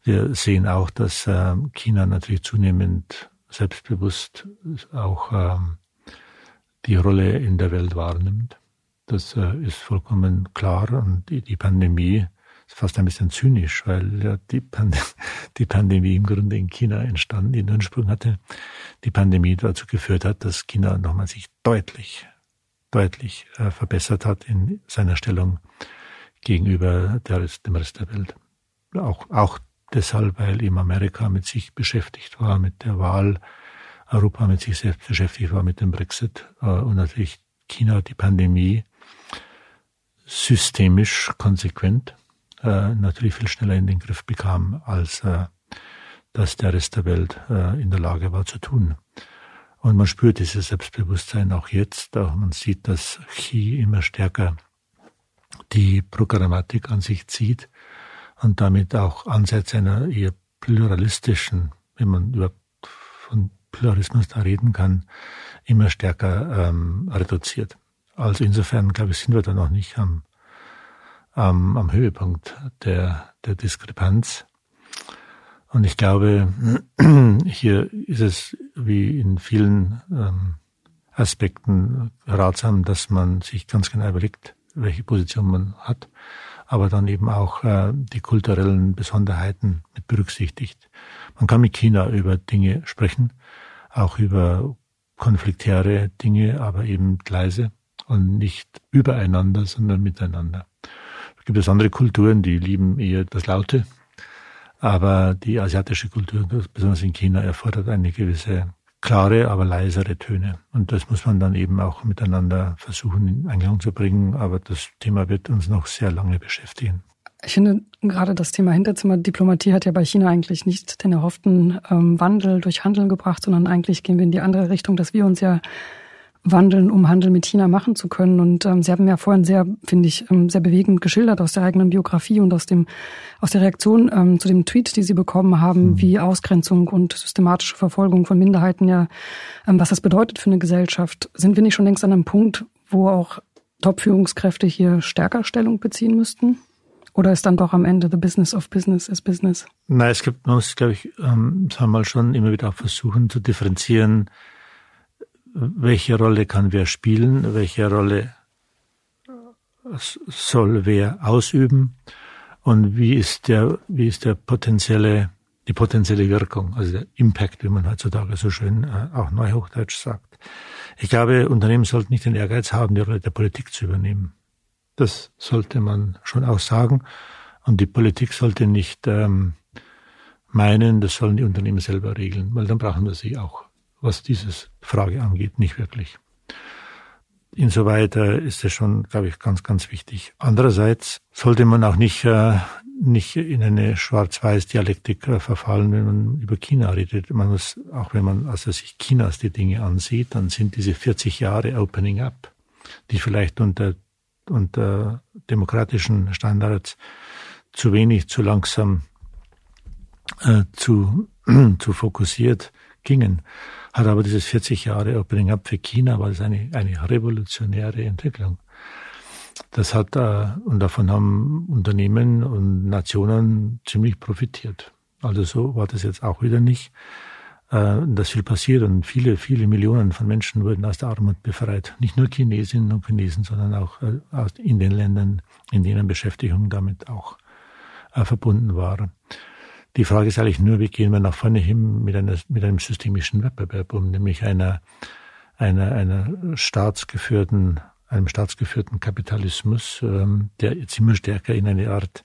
wir sehen auch, dass äh, China natürlich zunehmend selbstbewusst auch ähm, die Rolle in der Welt wahrnimmt. Das äh, ist vollkommen klar und die, Pandemie ist fast ein bisschen zynisch, weil ja die, Pand die Pandemie im Grunde in China entstanden, den Ursprung hatte. Die Pandemie dazu geführt hat, dass China nochmal sich deutlich, deutlich äh, verbessert hat in seiner Stellung gegenüber der, dem Rest der Welt. Auch, auch deshalb, weil eben Amerika mit sich beschäftigt war, mit der Wahl, Europa mit sich selbst beschäftigt war, mit dem Brexit äh, und natürlich China die Pandemie systemisch konsequent äh, natürlich viel schneller in den Griff bekam, als äh, das der Rest der Welt in der Lage war zu tun. Und man spürt dieses Selbstbewusstsein auch jetzt. Auch man sieht, dass Xi immer stärker die Programmatik an sich zieht und damit auch Ansätze einer eher pluralistischen, wenn man überhaupt von Pluralismus da reden kann, immer stärker ähm, reduziert. Also insofern, glaube ich, sind wir da noch nicht am, am, am Höhepunkt der, der Diskrepanz. Und ich glaube, hier ist es wie in vielen ähm, Aspekten ratsam, dass man sich ganz genau überlegt, welche Position man hat aber dann eben auch äh, die kulturellen Besonderheiten mit berücksichtigt. Man kann mit China über Dinge sprechen, auch über konfliktäre Dinge, aber eben leise und nicht übereinander, sondern miteinander. Da gibt es andere Kulturen, die lieben eher das Laute. Aber die asiatische Kultur, besonders in China, erfordert eine gewisse klare, aber leisere Töne. Und das muss man dann eben auch miteinander versuchen in Einklang zu bringen. Aber das Thema wird uns noch sehr lange beschäftigen. Ich finde, gerade das Thema Hinterzimmerdiplomatie hat ja bei China eigentlich nicht den erhofften ähm, Wandel durch Handeln gebracht, sondern eigentlich gehen wir in die andere Richtung, dass wir uns ja wandeln, um Handel mit China machen zu können. Und ähm, Sie haben ja vorhin sehr, finde ich, ähm, sehr bewegend geschildert aus der eigenen Biografie und aus dem aus der Reaktion ähm, zu dem Tweet, die Sie bekommen haben, mhm. wie Ausgrenzung und systematische Verfolgung von Minderheiten ja, ähm, was das bedeutet für eine Gesellschaft. Sind wir nicht schon längst an einem Punkt, wo auch Top-Führungskräfte hier stärker Stellung beziehen müssten? Oder ist dann doch am Ende the business of business is business? Nein, es gibt, man muss, glaube ich, ähm, sagen wir mal schon immer wieder auch versuchen zu differenzieren, welche Rolle kann wer spielen, welche Rolle soll wer ausüben und wie ist der, wie ist der potenzielle, die potenzielle Wirkung, also der Impact, wie man heutzutage so schön äh, auch neuhochdeutsch sagt. Ich glaube, Unternehmen sollten nicht den Ehrgeiz haben, die Rolle der Politik zu übernehmen. Das sollte man schon auch sagen. Und die Politik sollte nicht ähm, meinen, das sollen die Unternehmen selber regeln, weil dann brauchen wir sie auch was diese Frage angeht, nicht wirklich. Insoweit äh, ist es schon, glaube ich, ganz, ganz wichtig. Andererseits sollte man auch nicht, äh, nicht in eine Schwarz-Weiß-Dialektik äh, verfallen, wenn man über China redet. Man muss, auch wenn man also sich Chinas die Dinge ansieht, dann sind diese 40 Jahre Opening Up, die vielleicht unter, unter demokratischen Standards zu wenig, zu langsam, äh, zu, zu fokussiert gingen hat aber dieses 40 Jahre Opening Up für China war das eine, eine revolutionäre Entwicklung. Das hat, äh, und davon haben Unternehmen und Nationen ziemlich profitiert. Also so war das jetzt auch wieder nicht. Äh, dass viel passiert und viele, viele Millionen von Menschen wurden aus der Armut befreit. Nicht nur Chinesinnen und Chinesen, sondern auch äh, in den Ländern, in denen Beschäftigung damit auch verbunden war. Die Frage ist eigentlich nur, wie gehen wir nach vorne hin mit, einer, mit einem systemischen Wettbewerb um, nämlich einer, einer, einer staatsgeführten, einem staatsgeführten Kapitalismus, ähm, der jetzt immer stärker in eine Art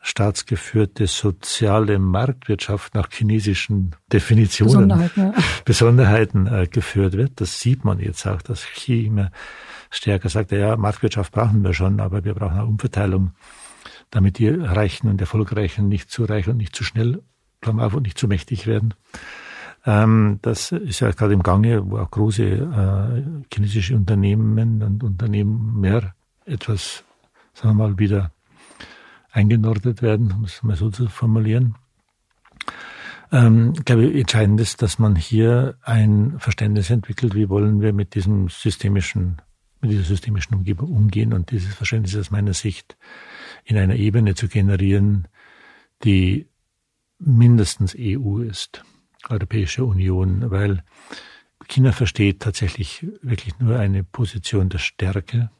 staatsgeführte soziale Marktwirtschaft nach chinesischen Definitionen, Besonderheiten, ja. Besonderheiten äh, geführt wird. Das sieht man jetzt auch, dass Xi immer stärker sagt, ja, Marktwirtschaft brauchen wir schon, aber wir brauchen auch Umverteilung damit die Reichen und Erfolgreichen nicht zu reich und nicht zu schnell, Klammer auf, und nicht zu mächtig werden. Ähm, das ist ja gerade im Gange, wo auch große äh, chinesische Unternehmen und Unternehmen mehr etwas, sagen wir mal, wieder eingenordet werden, um es mal so zu formulieren. Ähm, ich glaube, entscheidend ist, dass man hier ein Verständnis entwickelt, wie wollen wir mit diesem systemischen, mit dieser systemischen Umgebung umgehen. Und dieses Verständnis ist aus meiner Sicht in einer Ebene zu generieren, die mindestens EU ist, Europäische Union, weil China versteht tatsächlich wirklich nur eine Position der Stärke.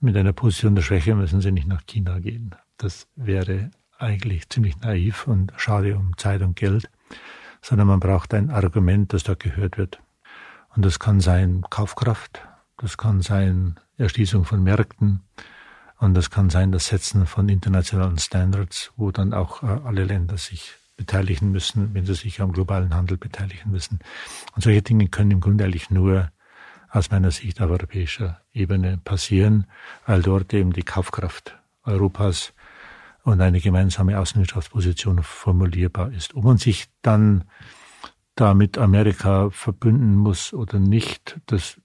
Mit einer Position der Schwäche müssen sie nicht nach China gehen. Das wäre eigentlich ziemlich naiv und schade um Zeit und Geld, sondern man braucht ein Argument, das da gehört wird. Und das kann sein Kaufkraft, das kann sein Erschließung von Märkten, und das kann sein das Setzen von internationalen Standards, wo dann auch äh, alle Länder sich beteiligen müssen, wenn sie sich am globalen Handel beteiligen müssen. Und solche Dinge können im Grunde eigentlich nur aus meiner Sicht auf europäischer Ebene passieren, weil dort eben die Kaufkraft Europas und eine gemeinsame Außenwirtschaftsposition formulierbar ist. Ob man sich dann da mit Amerika verbünden muss oder nicht, das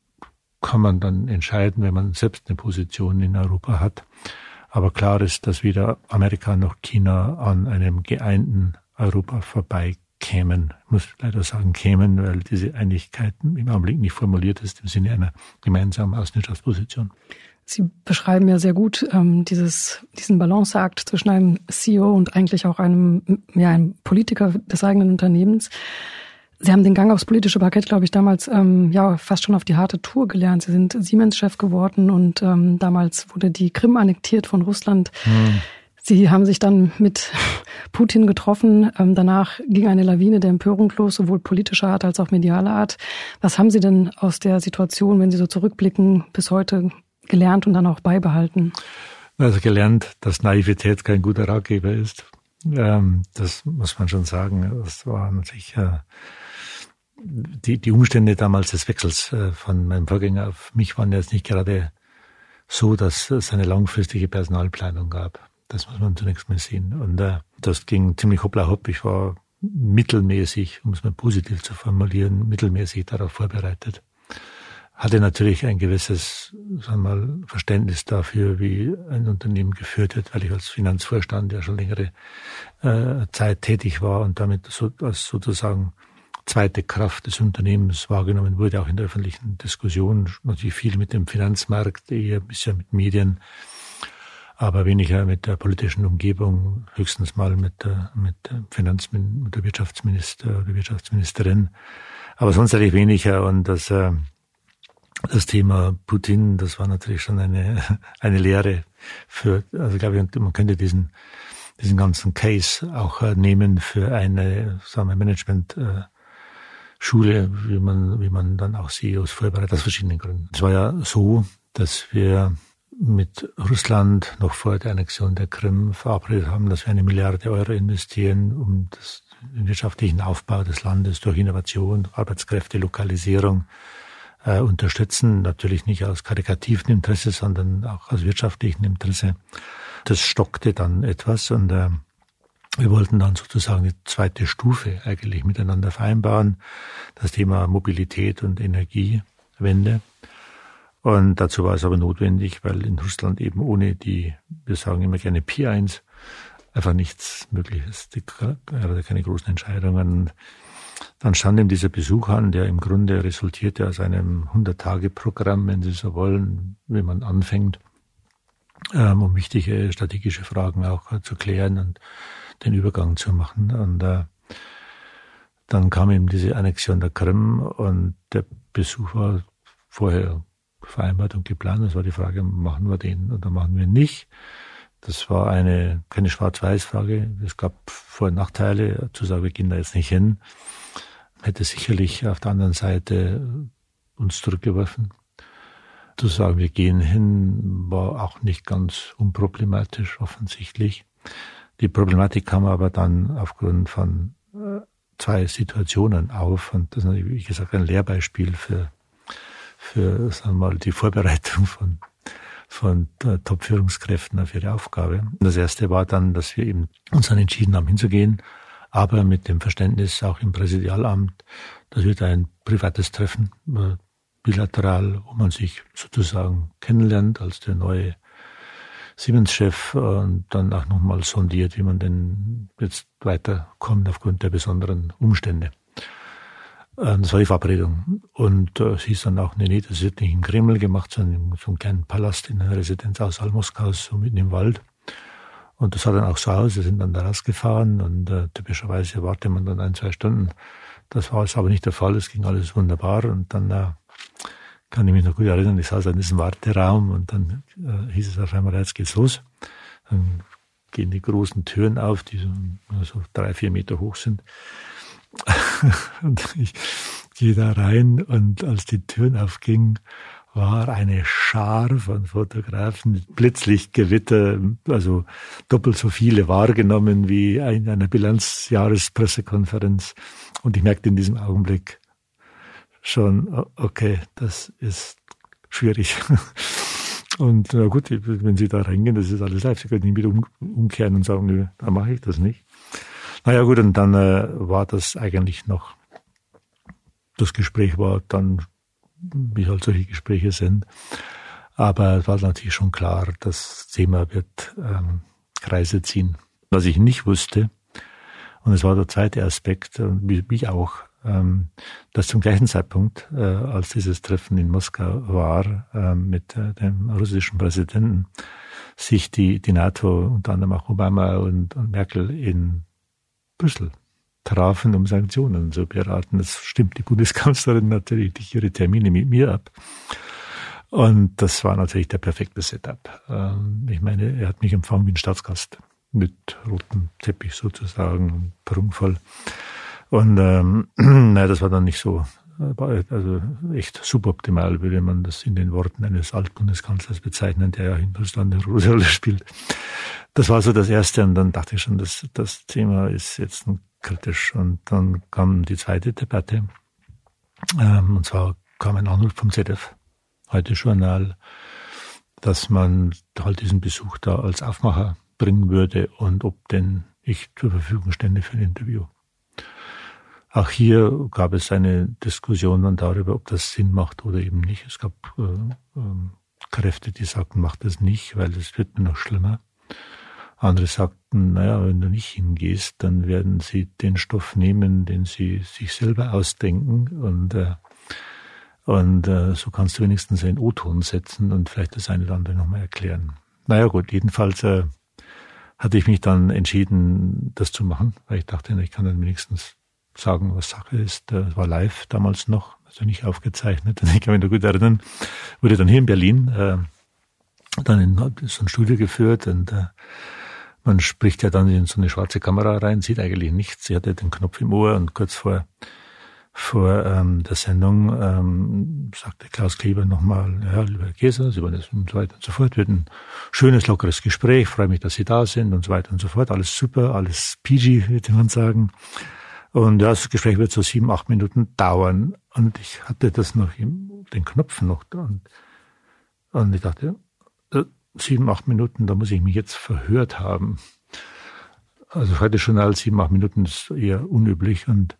kann man dann entscheiden, wenn man selbst eine Position in Europa hat. Aber klar ist, dass weder Amerika noch China an einem geeinten Europa vorbeikämen. Ich muss leider sagen kämen, weil diese Einigkeit im Augenblick nicht formuliert ist im Sinne einer gemeinsamen Außenwirtschaftsposition. Sie beschreiben ja sehr gut ähm, dieses, diesen Balanceakt zwischen einem CEO und eigentlich auch einem, ja, einem Politiker des eigenen Unternehmens. Sie haben den Gang aufs politische Parkett, glaube ich, damals ähm, ja fast schon auf die harte Tour gelernt. Sie sind Siemens-Chef geworden und ähm, damals wurde die Krim annektiert von Russland. Hm. Sie haben sich dann mit Putin getroffen. Ähm, danach ging eine Lawine der Empörung los, sowohl politischer Art als auch medialer Art. Was haben Sie denn aus der Situation, wenn Sie so zurückblicken, bis heute gelernt und dann auch beibehalten? Also gelernt, dass Naivität kein guter Ratgeber ist. Ähm, das muss man schon sagen. Das war natürlich äh, die, die Umstände damals des Wechsels äh, von meinem Vorgänger auf mich waren jetzt nicht gerade so, dass es eine langfristige Personalplanung gab. Das muss man zunächst mal sehen. Und äh, das ging ziemlich hoppla hopp. Ich war mittelmäßig, um es mal positiv zu formulieren, mittelmäßig darauf vorbereitet. Hatte natürlich ein gewisses sagen wir mal, Verständnis dafür, wie ein Unternehmen geführt wird, weil ich als Finanzvorstand ja schon längere äh, Zeit tätig war und damit so, als sozusagen zweite Kraft des Unternehmens wahrgenommen wurde, auch in der öffentlichen Diskussion, natürlich viel mit dem Finanzmarkt, eher bisher mit Medien, aber weniger mit der politischen Umgebung, höchstens mal mit der, mit der Finanzmin, mit der Wirtschaftsminister oder Wirtschaftsministerin, aber sonst eigentlich weniger. Und das, äh, das Thema Putin, das war natürlich schon eine, eine Lehre für, also glaube ich, man könnte diesen, diesen ganzen Case auch äh, nehmen für eine, sagen wir, Management, äh, Schule, wie man, wie man dann auch CEOs vorbereitet, aus verschiedenen Gründen. Es war ja so, dass wir mit Russland noch vor der Annexion der Krim verabredet haben, dass wir eine Milliarde Euro investieren, um das, den wirtschaftlichen Aufbau des Landes durch Innovation, Arbeitskräfte, Lokalisierung äh, unterstützen. Natürlich nicht aus karikativen Interesse, sondern auch aus wirtschaftlichem Interesse. Das stockte dann etwas und äh, wir wollten dann sozusagen die zweite Stufe eigentlich miteinander vereinbaren, das Thema Mobilität und Energiewende. Und dazu war es aber notwendig, weil in Russland eben ohne die, wir sagen immer gerne P1, einfach nichts möglich ist. Die, keine großen Entscheidungen. Dann stand ihm dieser Besuch an, der im Grunde resultierte aus einem 100-Tage-Programm, wenn Sie so wollen, wie man anfängt, ähm, um wichtige strategische Fragen auch zu klären und den Übergang zu machen. Und äh, dann kam eben diese Annexion der Krim und der Besuch war vorher vereinbart und geplant. Das war die Frage, machen wir den oder machen wir nicht. Das war eine keine Schwarz-Weiß-Frage. Es gab Vor- und Nachteile. Zu sagen, wir gehen da jetzt nicht hin, hätte sicherlich auf der anderen Seite uns zurückgeworfen. Zu sagen, wir gehen hin, war auch nicht ganz unproblematisch offensichtlich. Die Problematik kam aber dann aufgrund von äh, zwei Situationen auf und das ist natürlich, wie gesagt, ein Lehrbeispiel für, für sagen wir mal, die Vorbereitung von, von Top-Führungskräften auf ihre Aufgabe. Das erste war dann, dass wir eben uns dann entschieden haben, hinzugehen, aber mit dem Verständnis auch im Präsidialamt, das wird ein privates Treffen, äh, bilateral, wo man sich sozusagen kennenlernt als der neue Siemens-Chef und dann auch nochmal sondiert, wie man denn jetzt weiterkommt aufgrund der besonderen Umstände. Das war die Verabredung. Und äh, es hieß dann auch, nee, nee, das wird nicht in Kreml gemacht, sondern in so einem kleinen Palast in einer Residenz außerhalb Moskaus, so mitten im Wald. Und das sah dann auch so aus. Wir sind dann da rausgefahren und äh, typischerweise wartet man dann ein, zwei Stunden. Das war jetzt aber nicht der Fall. Es ging alles wunderbar. Und dann äh, kann ich mich noch gut erinnern, ich saß in diesem Warteraum und dann äh, hieß es auf einmal, jetzt geht's los. Dann gehen die großen Türen auf, die so, so drei, vier Meter hoch sind. und ich gehe da rein und als die Türen aufgingen, war eine Schar von Fotografen Blitzlichtgewitter, also doppelt so viele wahrgenommen wie in einer Bilanzjahrespressekonferenz. Und ich merkte in diesem Augenblick, schon, okay, das ist schwierig. Und na gut, wenn Sie da reingehen, das ist alles live. Sie können nicht wieder um, umkehren und sagen, nö, da mache ich das nicht. Naja gut, und dann äh, war das eigentlich noch, das Gespräch war dann, wie halt solche Gespräche sind. Aber es war natürlich schon klar, das Thema wird ähm, Kreise ziehen. Was ich nicht wusste, und es war der zweite Aspekt, wie ich auch ähm, dass zum gleichen Zeitpunkt, äh, als dieses Treffen in Moskau war äh, mit äh, dem russischen Präsidenten, sich die, die NATO, unter anderem auch Obama und, und Merkel in Brüssel trafen, um Sanktionen zu beraten. Das stimmt die Bundeskanzlerin natürlich durch ihre Termine mit mir ab. Und das war natürlich der perfekte Setup. Ähm, ich meine, er hat mich empfangen wie ein Staatsgast mit rotem Teppich sozusagen, prunkvoll. Und ähm, naja, das war dann nicht so, also echt suboptimal, würde man das in den Worten eines Altbundeskanzlers bezeichnen, der ja in Russland eine große Rolle spielt. das war so das Erste und dann dachte ich schon, das, das Thema ist jetzt kritisch. Und dann kam die zweite Debatte. Ähm, und zwar kam ein Anruf vom ZDF, heute Journal, dass man halt diesen Besuch da als Aufmacher bringen würde und ob denn ich zur Verfügung stände für ein Interview. Auch hier gab es eine Diskussion dann darüber, ob das Sinn macht oder eben nicht. Es gab äh, äh, Kräfte, die sagten, macht das nicht, weil es wird nur noch schlimmer. Andere sagten, naja, wenn du nicht hingehst, dann werden sie den Stoff nehmen, den sie sich selber ausdenken und äh, und äh, so kannst du wenigstens einen O-Ton setzen und vielleicht das eine oder andere nochmal erklären. Naja gut, jedenfalls äh, hatte ich mich dann entschieden, das zu machen, weil ich dachte, ich kann dann wenigstens sagen, was Sache ist. Das war live damals noch, also nicht aufgezeichnet. Ich kann mich noch gut erinnern. Wurde dann hier in Berlin äh, dann in so ein Studio geführt und äh, man spricht ja dann in so eine schwarze Kamera rein, sieht eigentlich nichts. Sie hatte den Knopf im Ohr und kurz vor vor ähm, der Sendung ähm, sagte Klaus Kleber nochmal, ja, lieber Käser, Sie wollen das und so weiter und so fort. Wird ein schönes, lockeres Gespräch, freue mich, dass Sie da sind und so weiter und so fort. Alles super, alles PG, würde man sagen. Und das Gespräch wird so sieben, acht Minuten dauern. Und ich hatte das noch, im, den Knopf noch da. Und, und ich dachte, äh, sieben, acht Minuten, da muss ich mich jetzt verhört haben. Also heute schon als sieben, acht Minuten ist eher unüblich. Und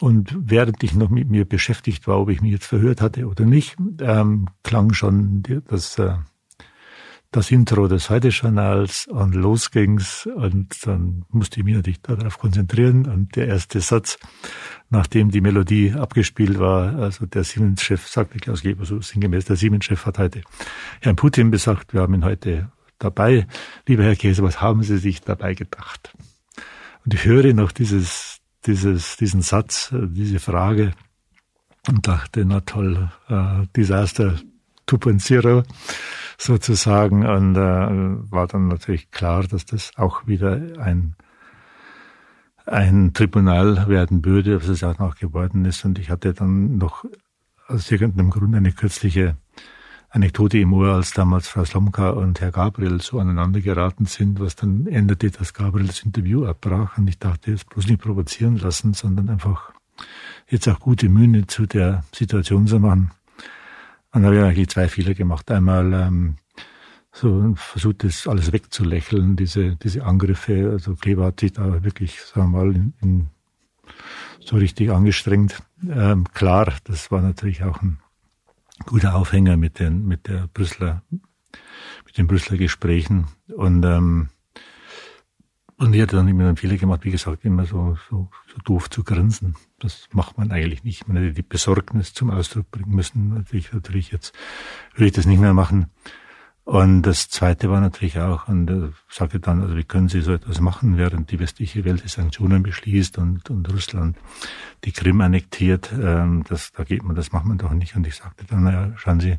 und während ich noch mit mir beschäftigt war, ob ich mich jetzt verhört hatte oder nicht, ähm, klang schon das, äh, das Intro des Heute-Journals und los ging's und dann musste ich mich natürlich darauf konzentrieren und der erste Satz, nachdem die Melodie abgespielt war, also der Siemens-Chef sagte Klaus Geber so sinngemäß, der Siemens-Chef hat heute Herrn Putin besagt, wir haben ihn heute dabei. Lieber Herr Käse, was haben Sie sich dabei gedacht? Und ich höre noch dieses dieses, diesen Satz, äh, diese Frage und dachte, na toll, äh, Disaster 2.0 sozusagen. Und äh, war dann natürlich klar, dass das auch wieder ein, ein Tribunal werden würde, was es auch noch geworden ist. Und ich hatte dann noch aus irgendeinem Grund eine kürzliche Anekdote im Ohr, als damals Frau Slomka und Herr Gabriel so aneinander geraten sind, was dann änderte, dass Gabriel das Interview abbrach. Und ich dachte, jetzt bloß nicht provozieren lassen, sondern einfach jetzt auch gute Mühe zu der Situation zu machen. Und dann habe ich eigentlich zwei Fehler gemacht. Einmal ähm, so versucht, das alles wegzulächeln, diese, diese Angriffe. Also Kleber hat sich da wirklich, sagen wir mal, in, in so richtig angestrengt. Ähm, klar, das war natürlich auch ein guter Aufhänger mit den, mit der Brüsseler, mit den Brüsseler Gesprächen. Und, ähm, und ich hatte dann immer einen Fehler gemacht, wie gesagt, immer so, so, so doof zu grinsen. Das macht man eigentlich nicht. Man hätte die Besorgnis zum Ausdruck bringen müssen. Natürlich, natürlich jetzt würde ich das nicht mehr machen. Und das Zweite war natürlich auch, und er sagte dann, also wie können Sie so etwas machen, während die westliche Welt die Sanktionen beschließt und, und Russland die Krim annektiert, ähm, das, da geht man, das macht man doch nicht. Und ich sagte dann, naja, schauen Sie,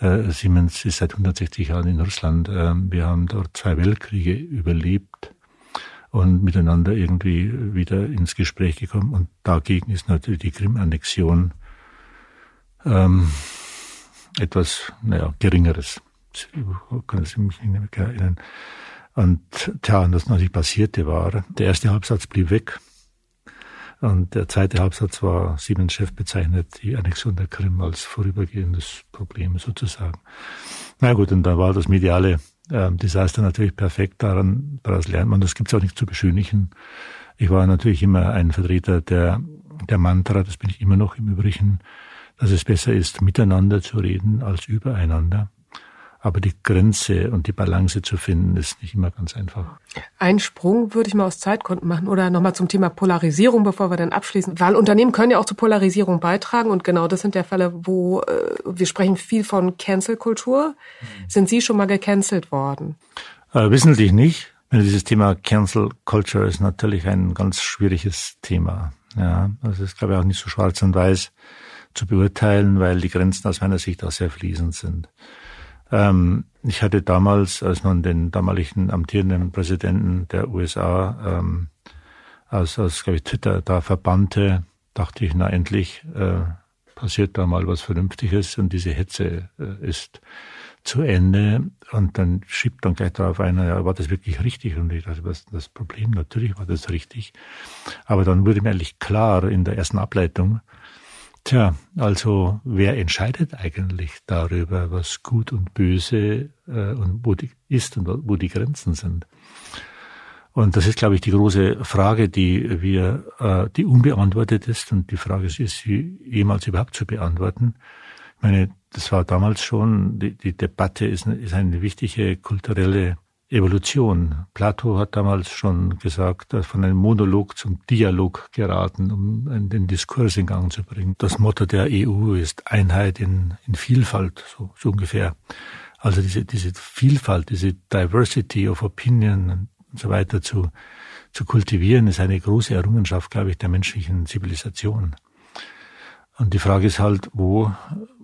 äh, Siemens ist seit 160 Jahren in Russland. Äh, wir haben dort zwei Weltkriege überlebt und miteinander irgendwie wieder ins Gespräch gekommen. Und dagegen ist natürlich die Krim-Annexion ähm, etwas, naja, Geringeres kann ich mich nicht mehr erinnern. Und tja, und das natürlich passierte war, der erste Halbsatz blieb weg. Und der zweite Halbsatz war, Siemens Chef bezeichnet die Annexion der Krim als vorübergehendes Problem sozusagen. Na gut, und da war das mediale Desaster natürlich perfekt. Daran, daraus lernt man, das gibt's auch nicht zu beschönigen. Ich war natürlich immer ein Vertreter der, der Mantra, das bin ich immer noch im Übrigen, dass es besser ist, miteinander zu reden als übereinander. Aber die Grenze und die Balance zu finden, ist nicht immer ganz einfach. Ein Sprung würde ich mal aus Zeitgründen machen oder nochmal zum Thema Polarisierung, bevor wir dann abschließen. Weil Unternehmen können ja auch zur Polarisierung beitragen und genau das sind der Fälle, wo äh, wir sprechen viel von Cancel-Kultur. Mhm. Sind Sie schon mal gecancelt worden? Äh, wissentlich nicht. Dieses Thema Cancel Culture ist natürlich ein ganz schwieriges Thema. Ja, also ist, glaube ich, auch nicht so schwarz und weiß zu beurteilen, weil die Grenzen aus meiner Sicht auch sehr fließend sind. Ähm, ich hatte damals, als man den damaligen amtierenden Präsidenten der USA ähm, aus, aus glaube ich, Twitter da verbannte, dachte ich, na endlich äh, passiert da mal was Vernünftiges und diese Hetze äh, ist zu Ende und dann schiebt dann gleich darauf einer, ja, war das wirklich richtig? Und ich dachte, was ist das Problem? Natürlich war das richtig. Aber dann wurde mir eigentlich klar in der ersten Ableitung, tja, also wer entscheidet eigentlich darüber, was gut und böse äh, und wo die ist und wo die Grenzen sind? Und das ist, glaube ich, die große Frage, die wir, äh, die unbeantwortet ist. Und die Frage ist, ist sie jemals überhaupt zu beantworten? Ich meine, das war damals schon, die, die Debatte ist, ist eine wichtige kulturelle Evolution. Plato hat damals schon gesagt, von einem Monolog zum Dialog geraten, um den Diskurs in Gang zu bringen. Das Motto der EU ist Einheit in, in Vielfalt, so, so ungefähr. Also diese, diese Vielfalt, diese Diversity of Opinion und so weiter zu, zu kultivieren, ist eine große Errungenschaft, glaube ich, der menschlichen Zivilisation. Und die Frage ist halt, wo,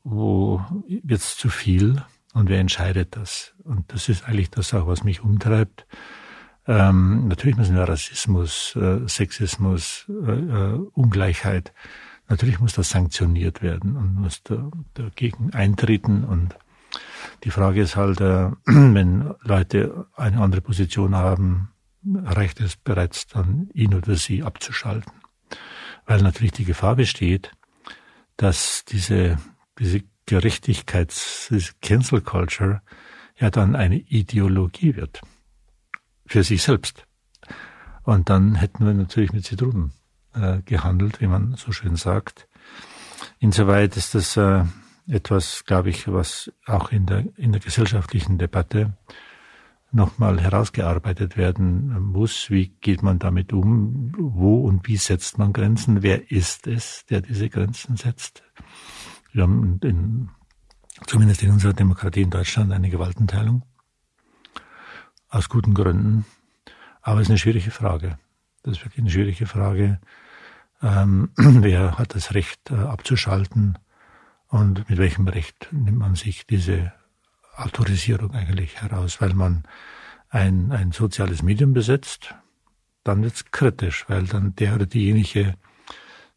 wo wird's zu viel und wer entscheidet das? Und das ist eigentlich das auch, was mich umtreibt. Ähm, natürlich müssen wir Rassismus, äh, Sexismus, äh, äh, Ungleichheit, natürlich muss das sanktioniert werden und muss da, dagegen eintreten. Und die Frage ist halt, äh, wenn Leute eine andere Position haben, reicht es bereits dann, ihn oder sie abzuschalten. Weil natürlich die Gefahr besteht, dass diese, diese Gerechtigkeits, diese Cancel Culture ja dann eine Ideologie wird. Für sich selbst. Und dann hätten wir natürlich mit Zitronen äh, gehandelt, wie man so schön sagt. Insoweit ist das äh, etwas, glaube ich, was auch in der, in der gesellschaftlichen Debatte nochmal herausgearbeitet werden muss. Wie geht man damit um? Wo und wie setzt man Grenzen? Wer ist es, der diese Grenzen setzt? Wir haben in, zumindest in unserer Demokratie in Deutschland eine Gewaltenteilung. Aus guten Gründen. Aber es ist eine schwierige Frage. Das ist wirklich eine schwierige Frage. Ähm, wer hat das Recht äh, abzuschalten und mit welchem Recht nimmt man sich diese Autorisierung eigentlich heraus, weil man ein, ein soziales Medium besetzt, dann wird es kritisch, weil dann der oder diejenige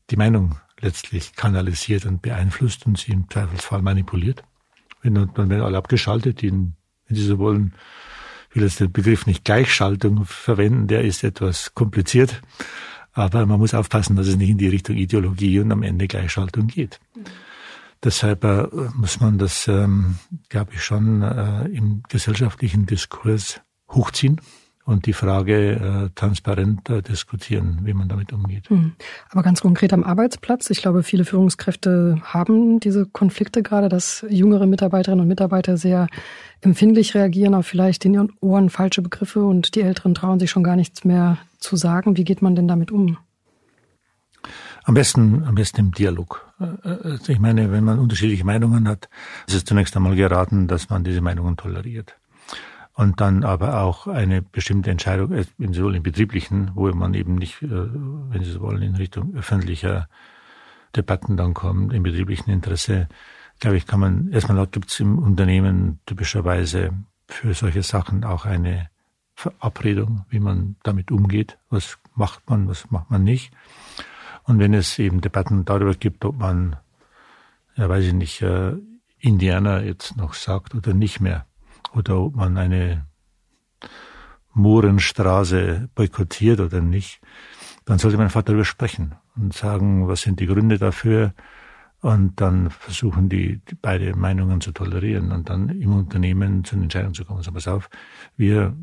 die Meinung letztlich kanalisiert und beeinflusst und sie im Zweifelsfall manipuliert. Wenn, dann werden alle abgeschaltet, die, wenn Sie so wollen, ich will jetzt den Begriff nicht Gleichschaltung verwenden, der ist etwas kompliziert, aber man muss aufpassen, dass es nicht in die Richtung Ideologie und am Ende Gleichschaltung geht. Mhm. Deshalb äh, muss man das, ähm, glaube ich, schon äh, im gesellschaftlichen Diskurs hochziehen und die Frage äh, transparent äh, diskutieren, wie man damit umgeht. Mhm. Aber ganz konkret am Arbeitsplatz. Ich glaube, viele Führungskräfte haben diese Konflikte gerade, dass jüngere Mitarbeiterinnen und Mitarbeiter sehr empfindlich reagieren auf vielleicht in ihren Ohren falsche Begriffe und die Älteren trauen sich schon gar nichts mehr zu sagen. Wie geht man denn damit um? Am besten, am besten im Dialog. Also ich meine, wenn man unterschiedliche Meinungen hat, ist es zunächst einmal geraten, dass man diese Meinungen toleriert. Und dann aber auch eine bestimmte Entscheidung, äh, sowohl im betrieblichen, wo man eben nicht, äh, wenn Sie so wollen, in Richtung öffentlicher Debatten dann kommt, im betrieblichen Interesse, glaube ich, kann man, erstmal gibt es im Unternehmen typischerweise für solche Sachen auch eine Verabredung, wie man damit umgeht, was macht man, was macht man nicht. Und wenn es eben Debatten darüber gibt, ob man, ja weiß ich nicht, äh, Indianer jetzt noch sagt oder nicht mehr, oder ob man eine Mohrenstraße boykottiert oder nicht, dann sollte man einfach darüber sprechen und sagen, was sind die Gründe dafür und dann versuchen die, die beide Meinungen zu tolerieren und dann im Unternehmen zu einer Entscheidung zu kommen. So, pass auf, wir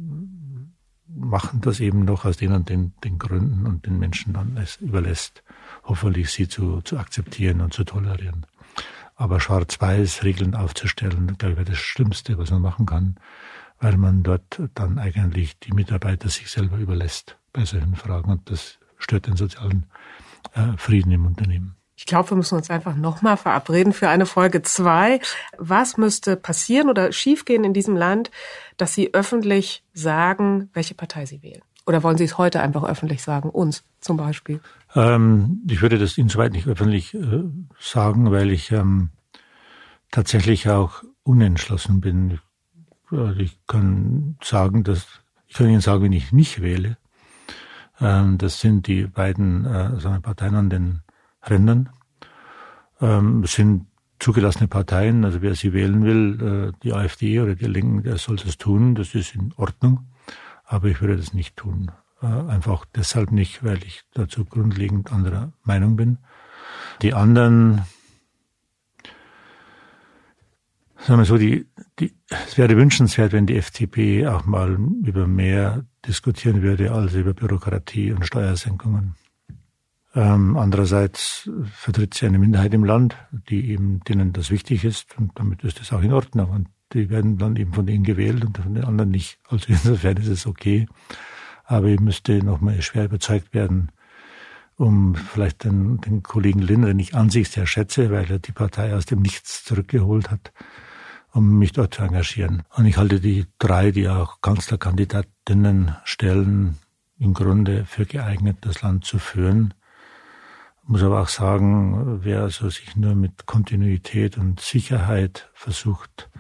machen das eben noch aus den und den, den Gründen und den Menschen dann es überlässt, hoffentlich sie zu, zu akzeptieren und zu tolerieren. Aber schwarz-weiß Regeln aufzustellen, glaube ich, das Schlimmste, was man machen kann, weil man dort dann eigentlich die Mitarbeiter sich selber überlässt bei solchen Fragen und das stört den sozialen äh, Frieden im Unternehmen. Ich glaube, wir müssen uns einfach nochmal verabreden für eine Folge zwei. Was müsste passieren oder schiefgehen in diesem Land, dass Sie öffentlich sagen, welche Partei Sie wählen? Oder wollen Sie es heute einfach öffentlich sagen? Uns zum Beispiel? Ähm, ich würde das insoweit nicht öffentlich äh, sagen, weil ich ähm, tatsächlich auch unentschlossen bin. Ich, ich kann sagen, dass ich kann Ihnen sagen, wenn ich nicht wähle. Ähm, das sind die beiden äh, Parteien an den Rändern. Ähm, sind zugelassene Parteien, also wer sie wählen will, äh, die AfD oder die Linken, der soll das tun, das ist in Ordnung. Aber ich würde das nicht tun. Äh, einfach deshalb nicht, weil ich dazu grundlegend anderer Meinung bin. Die anderen, sagen wir so, die, die, es wäre wünschenswert, wenn die FDP auch mal über mehr diskutieren würde als über Bürokratie und Steuersenkungen. Ähm, andererseits vertritt sie eine Minderheit im Land, die eben, denen das wichtig ist und damit ist das auch in Ordnung. Und die werden dann eben von ihnen gewählt und von den anderen nicht. Also insofern ist es okay. Aber ich müsste nochmal schwer überzeugt werden, um vielleicht den, den Kollegen Lindner, den ich an sich sehr schätze, weil er die Partei aus dem Nichts zurückgeholt hat, um mich dort zu engagieren. Und ich halte die drei, die auch Kanzlerkandidatinnen stellen, im Grunde für geeignet, das Land zu führen muss aber auch sagen, wer also sich nur mit Kontinuität und Sicherheit versucht,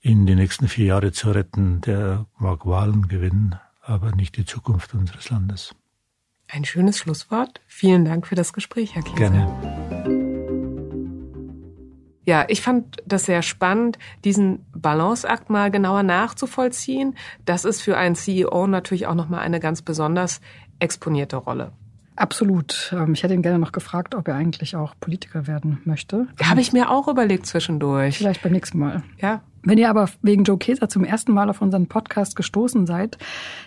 in die nächsten vier Jahre zu retten, der mag Wahlen gewinnen, aber nicht die Zukunft unseres Landes. Ein schönes Schlusswort. Vielen Dank für das Gespräch, Herr Kieser. Gerne. Ja, ich fand das sehr spannend, diesen Balanceakt mal genauer nachzuvollziehen. Das ist für einen CEO natürlich auch nochmal eine ganz besonders exponierte Rolle. Absolut. Ähm, ich hätte ihn gerne noch gefragt, ob er eigentlich auch Politiker werden möchte. Habe ich mir auch überlegt zwischendurch. Vielleicht beim nächsten Mal. Ja. Wenn ihr aber wegen Joe Keser zum ersten Mal auf unseren Podcast gestoßen seid,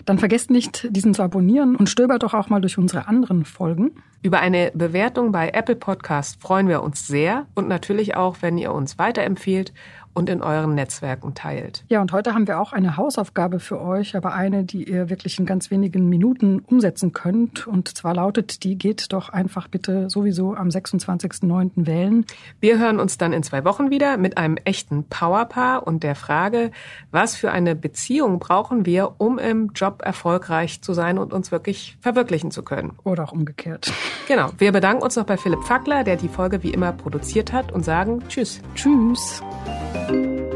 dann vergesst nicht, diesen zu abonnieren und stöbert doch auch mal durch unsere anderen Folgen. Über eine Bewertung bei Apple Podcast freuen wir uns sehr und natürlich auch, wenn ihr uns weiterempfehlt und in euren Netzwerken teilt. Ja, und heute haben wir auch eine Hausaufgabe für euch, aber eine, die ihr wirklich in ganz wenigen Minuten umsetzen könnt. Und zwar lautet die, geht doch einfach bitte sowieso am 26.09. wählen. Wir hören uns dann in zwei Wochen wieder mit einem echten Powerpaar und der Frage, was für eine Beziehung brauchen wir, um im Job erfolgreich zu sein und uns wirklich verwirklichen zu können. Oder auch umgekehrt. Genau. Wir bedanken uns noch bei Philipp Fackler, der die Folge wie immer produziert hat und sagen Tschüss. Tschüss. you